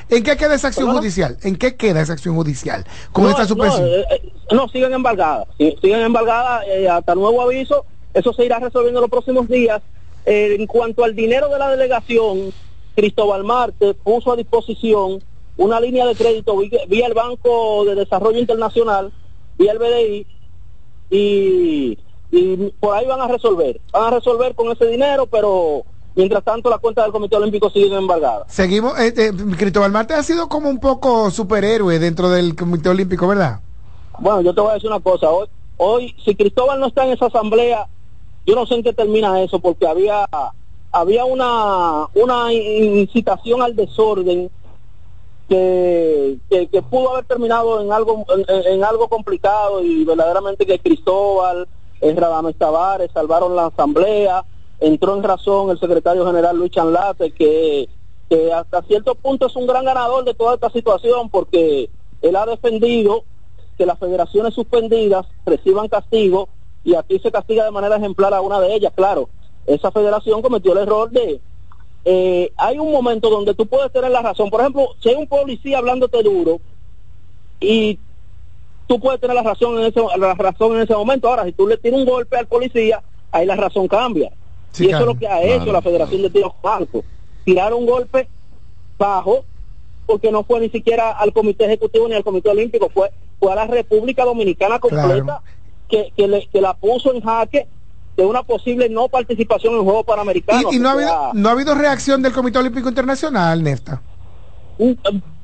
¿En qué queda esa acción ¿Perdona? judicial? ¿En qué queda esa acción judicial con no, esta suspensión? eh, eh, no, siguen embargadas. Siguen embargadas eh, hasta nuevo aviso. Eso se irá resolviendo en los próximos días. Eh, en cuanto al dinero de la delegación, Cristóbal Marte puso a disposición una línea de crédito vía, vía el Banco de Desarrollo Internacional, vía el BDI, y, y por ahí van a resolver. Van a resolver con ese dinero, pero mientras tanto las cuentas del Comité Olímpico siguen embargadas. Seguimos, eh, eh, Cristóbal Marte ha sido como un poco superhéroe dentro del comité olímpico, ¿verdad? Bueno, yo te voy a decir una cosa. Hoy, hoy si Cristóbal no está en esa asamblea, yo no sé en qué termina eso, porque había había una una incitación al desorden que, que, que pudo haber terminado en algo en, en algo complicado y verdaderamente que Cristóbal, Radames Tavares salvaron la asamblea, entró en razón el secretario general Luis Chanlate que, hasta cierto punto es un gran ganador de toda esta situación porque él ha defendido que las federaciones suspendidas reciban castigo y aquí se castiga de manera ejemplar a una de ellas, claro. Esa federación cometió el error de... eh, hay un momento donde tú puedes tener la razón. Por ejemplo, si hay un policía hablándote duro y tú puedes tener la razón en ese, la razón en ese momento. Ahora, si tú le tiras un golpe al policía, ahí la razón cambia. Sí, y eso es lo que ha Claro. hecho la Federación de Tiro Banco. Tirar un golpe bajo porque no fue ni siquiera al Comité Ejecutivo ni al Comité Olímpico, fue, fue a la República Dominicana completa que, que, le- que la puso en jaque de una posible no participación en Juegos Panamericanos. Y, y no, ha sea, habido, no ha habido reacción del Comité Olímpico Internacional, Nefta.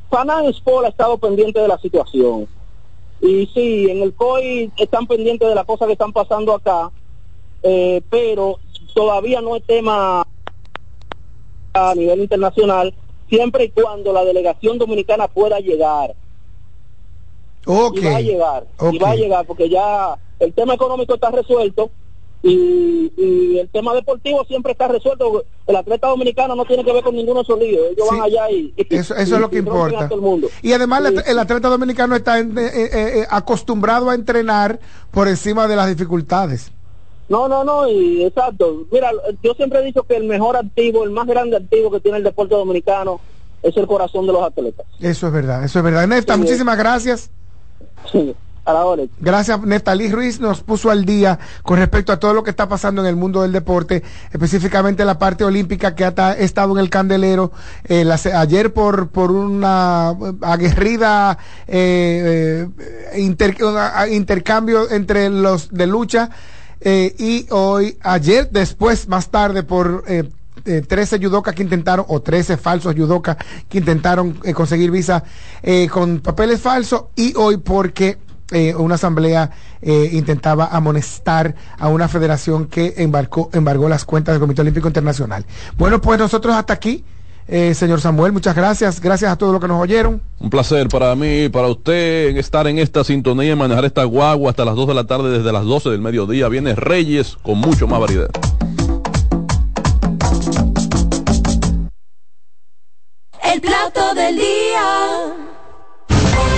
Panam Sport ha estado pendiente de la situación. Y sí, en el COI están pendientes de las cosas que están pasando acá, eh, pero todavía no es tema a nivel internacional, siempre y cuando la delegación dominicana pueda llegar. Ok. Y va a llegar, y va a llegar, porque ya el tema económico está resuelto y, y el tema deportivo siempre está resuelto. El atleta dominicano no tiene que ver con ninguno de esos líos. Ellos van allá y, y- Eso, eso es lo que importa. todo el mundo. Y además Sí, el, el atleta dominicano está en- eh, eh, eh, acostumbrado a entrenar por encima de las dificultades. No, no, no, y exacto. Mira, yo siempre he dicho que el mejor activo, el más grande activo que tiene el deporte dominicano es el corazón de los atletas. Eso es verdad, eso es verdad. Nefta, Sí, muchísimas gracias. Sí. A la hora. Gracias, Netalí Ruiz nos puso al día con respecto a todo lo que está pasando en el mundo del deporte, específicamente la parte olímpica que ha ta- estado en el candelero. eh, la ayer por, por una aguerrida eh, eh, inter- intercambio entre los de lucha eh, y hoy, ayer, después, más tarde, por eh, eh, 13 judokas que intentaron, o 13 falsos judokas que intentaron eh, conseguir visa eh, con papeles falsos, y hoy porque eh, una asamblea eh, intentaba amonestar a una federación que embarcó, embargó las cuentas del Comité Olímpico Internacional. Bueno, pues nosotros hasta aquí. Eh, señor Samuel, muchas gracias. Gracias a todos los que nos oyeron. Un placer para mí, para usted, estar en esta sintonía y manejar esta guagua hasta las 2 de la tarde, desde las 12 del mediodía. Viene Reyes con mucho más variedad. El plato del día.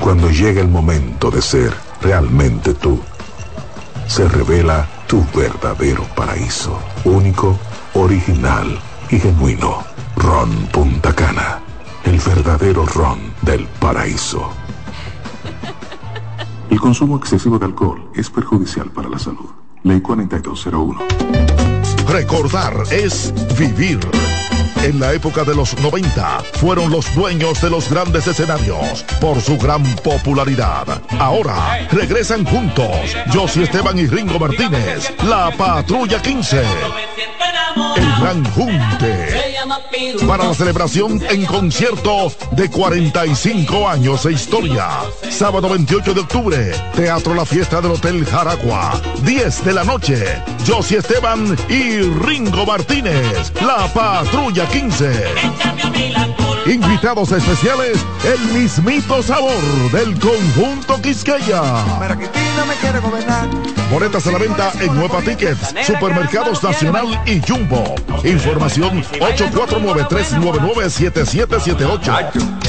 Cuando llega el momento de ser realmente tú, se revela tu verdadero paraíso, único, original y genuino. Ron Punta Cana, el verdadero ron del paraíso. El consumo excesivo de alcohol es perjudicial para la salud. Ley 4201. Recordar es vivir. En la época de los 90 fueron los dueños de los grandes escenarios por su gran popularidad. Ahora regresan juntos Josie Esteban y Ringo Martínez, la Patrulla 15. El Gran Junte. Para la celebración en concierto de 45 años de historia. Sábado 28 de octubre, Teatro La Fiesta del Hotel Jaragua. 10 de la noche, Josie Esteban y Ringo Martínez, La Patrulla 15. Invitados especiales, el mismito sabor del conjunto Quisqueya. Boletas a la venta en Nueva Tickets, Supermercados Nacional y Jumbo. Información 849-399-7778.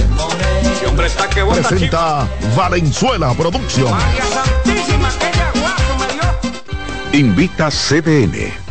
Presenta Valenzuela Producción. Invita CDN.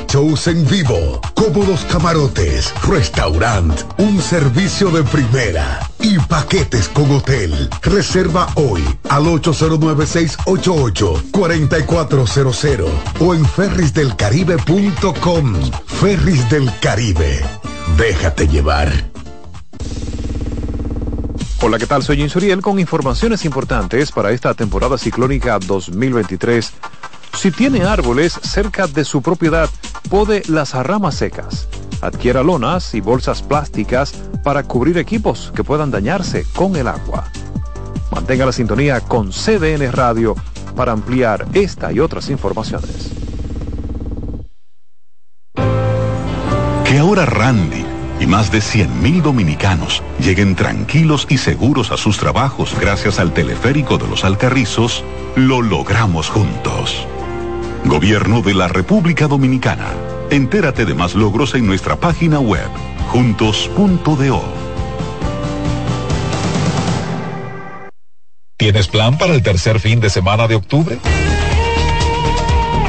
shows en vivo, cómodos camarotes, restaurant, un servicio de primera y paquetes con hotel. Reserva hoy al 809-688-4400 o en ferrisdelcaribe.com. Ferris del Caribe. Déjate llevar. Hola, ¿qué tal? Soy Insuriel con informaciones importantes para esta temporada ciclónica 2023. Si tiene árboles cerca de su propiedad, pode las ramas secas. Adquiera lonas y bolsas plásticas para cubrir equipos que puedan dañarse con el agua. Mantenga la sintonía con CDN Radio para ampliar esta y otras informaciones. Que ahora Randy y más de 100.000 dominicanos lleguen tranquilos y seguros a sus trabajos gracias al teleférico de los Alcarrizos, lo logramos juntos. Gobierno de la República Dominicana. Entérate de más logros en nuestra página web, juntos.do. ¿Tienes plan para el tercer fin de semana de octubre?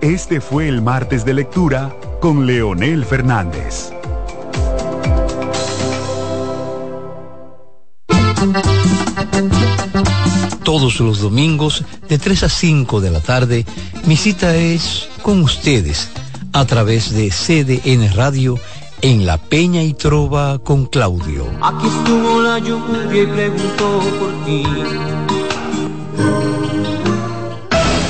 Este fue el martes de lectura con Leonel Fernández. Todos los domingos de 3 a 5 de la tarde, mi cita es con ustedes a través de CDN Radio en La Peña y Trova con Claudio. Aquí estuvo la lluvia y preguntó por ti.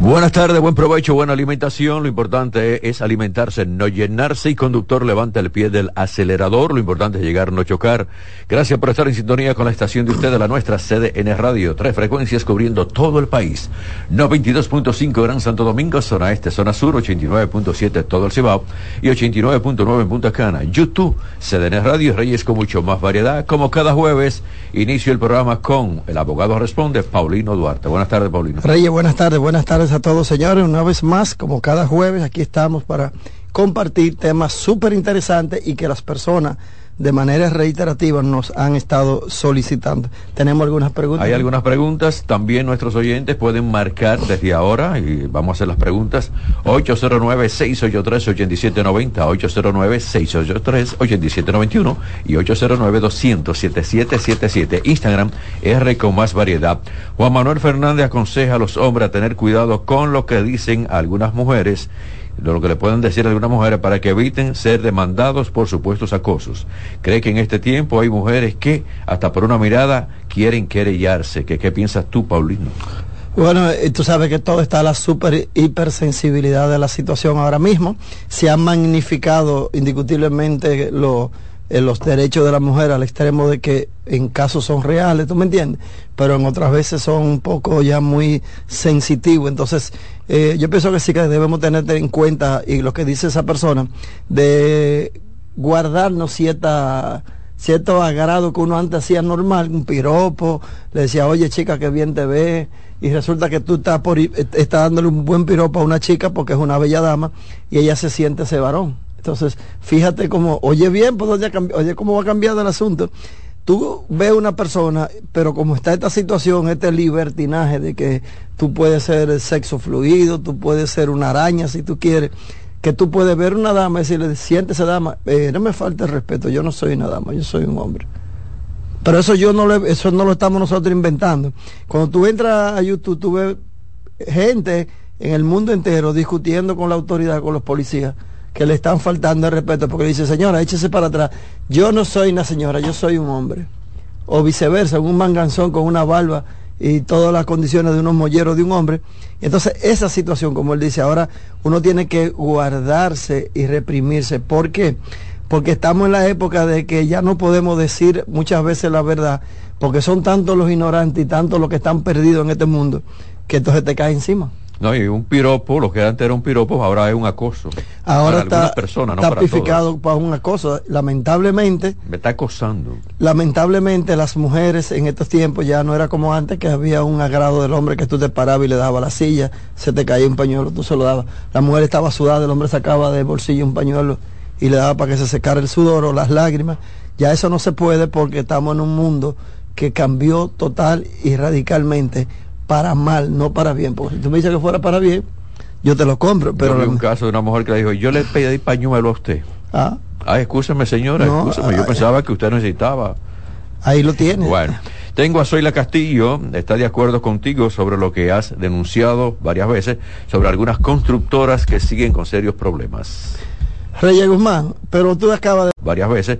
Buenas tardes, buen provecho, buena alimentación. Lo importante es alimentarse, no llenarse y conductor levanta el pie del acelerador. Lo importante es llegar, no chocar. Gracias por estar en sintonía con la estación de ustedes, la nuestra CDN Radio. Tres frecuencias cubriendo todo el país. 92.5 Gran Santo Domingo, zona este, zona sur, 89.7 todo el Cibao y 89.9 en Punta Cana. YouTube, CDN Radio, Reyes con mucho más variedad. Como cada jueves, inicio el programa con el abogado responde, Paulino Duarte. Buenas tardes, Paulino. Reyes, buenas tardes, buenas tardes a todos, señores. Una vez más, como cada jueves, aquí estamos para compartir temas súper interesantes y que las personas de manera reiterativa nos han estado solicitando. Tenemos algunas preguntas. Hay algunas preguntas, también nuestros oyentes pueden marcar desde ahora y vamos a hacer las preguntas. 809-683-8790, 809-683-8791 y 809-200-7777. Instagram R con más variedad. Juan Manuel Fernández aconseja a los hombres a tener cuidado con lo que dicen algunas mujeres de lo que le pueden decir a algunas mujeres para que eviten ser demandados por supuestos acosos. Cree que en este tiempo hay mujeres que hasta por una mirada quieren querellarse. ¿Qué, qué piensas tú, Paulino? Bueno, tú sabes que todo está la super hipersensibilidad de la situación ahora mismo. Se han magnificado indiscutiblemente lo- eh, los derechos de la mujer al extremo de que en casos son reales, ¿tú me entiendes? Pero en otras veces son un poco ya muy sensitivos. Entonces, eh, yo pienso que sí que debemos tener en cuenta, y lo que dice esa persona, de guardarnos cierta cierto agrado que uno antes hacía normal, un piropo, le decía, oye chica, qué bien te ve, y resulta que tú estás, por, ir- estás dándole un buen piropo a una chica porque es una bella dama y ella se siente ese varón. Entonces, fíjate cómo, oye bien, pues oye, oye cómo va cambiando el asunto. Tú ves una persona, pero como está esta situación, este libertinaje de que tú puedes ser el sexo fluido, tú puedes ser una araña si tú quieres, que tú puedes ver una dama y decirle, siéntese dama, eh, no me falte el respeto, yo no soy una dama, yo soy un hombre. Pero eso yo no lo, eso no lo estamos nosotros inventando. Cuando tú entras a YouTube, tú ves gente en el mundo entero discutiendo con la autoridad, con los policías, que le están faltando el respeto, porque dice, señora, échese para atrás. Yo no soy una señora, yo soy un hombre. O viceversa, un manganzón con una barba y todas las condiciones de unos molleros de un hombre. Entonces, esa situación, como él dice, ahora uno tiene que guardarse y reprimirse. ¿Por qué? Porque estamos en la época de que ya no podemos decir muchas veces la verdad, porque son tantos los ignorantes y tantos los que están perdidos en este mundo, que entonces te cae encima. No, y un piropo, lo que antes era un piropo, ahora es un acoso. Ahora para está, personas, no está para todas. para una cosa. Lamentablemente, Me está acosando. lamentablemente las mujeres en estos tiempos ya no era como antes, que había un agrado del hombre que tú te parabas y le dabas la silla, se te caía un pañuelo, tú se lo dabas. La mujer estaba sudada, el hombre sacaba del bolsillo un pañuelo y le daba para que se secara el sudor o las lágrimas. Ya eso no se puede porque estamos en un mundo que cambió total y radicalmente para mal, no para bien. Porque si tú me dices que fuera para bien, yo te lo compro, Pero vi un caso de una mujer que le dijo, yo le pedí pañuelo a usted. Ah, Ah, escúcheme señora, No, escúcheme, yo ah, pensaba que usted necesitaba. ahí lo tienes. Bueno, tengo a Zoila Castillo, está de acuerdo contigo sobre lo que has denunciado varias veces, sobre algunas constructoras que siguen con serios problemas. Reyes Guzmán, pero tú acabas de... Varias veces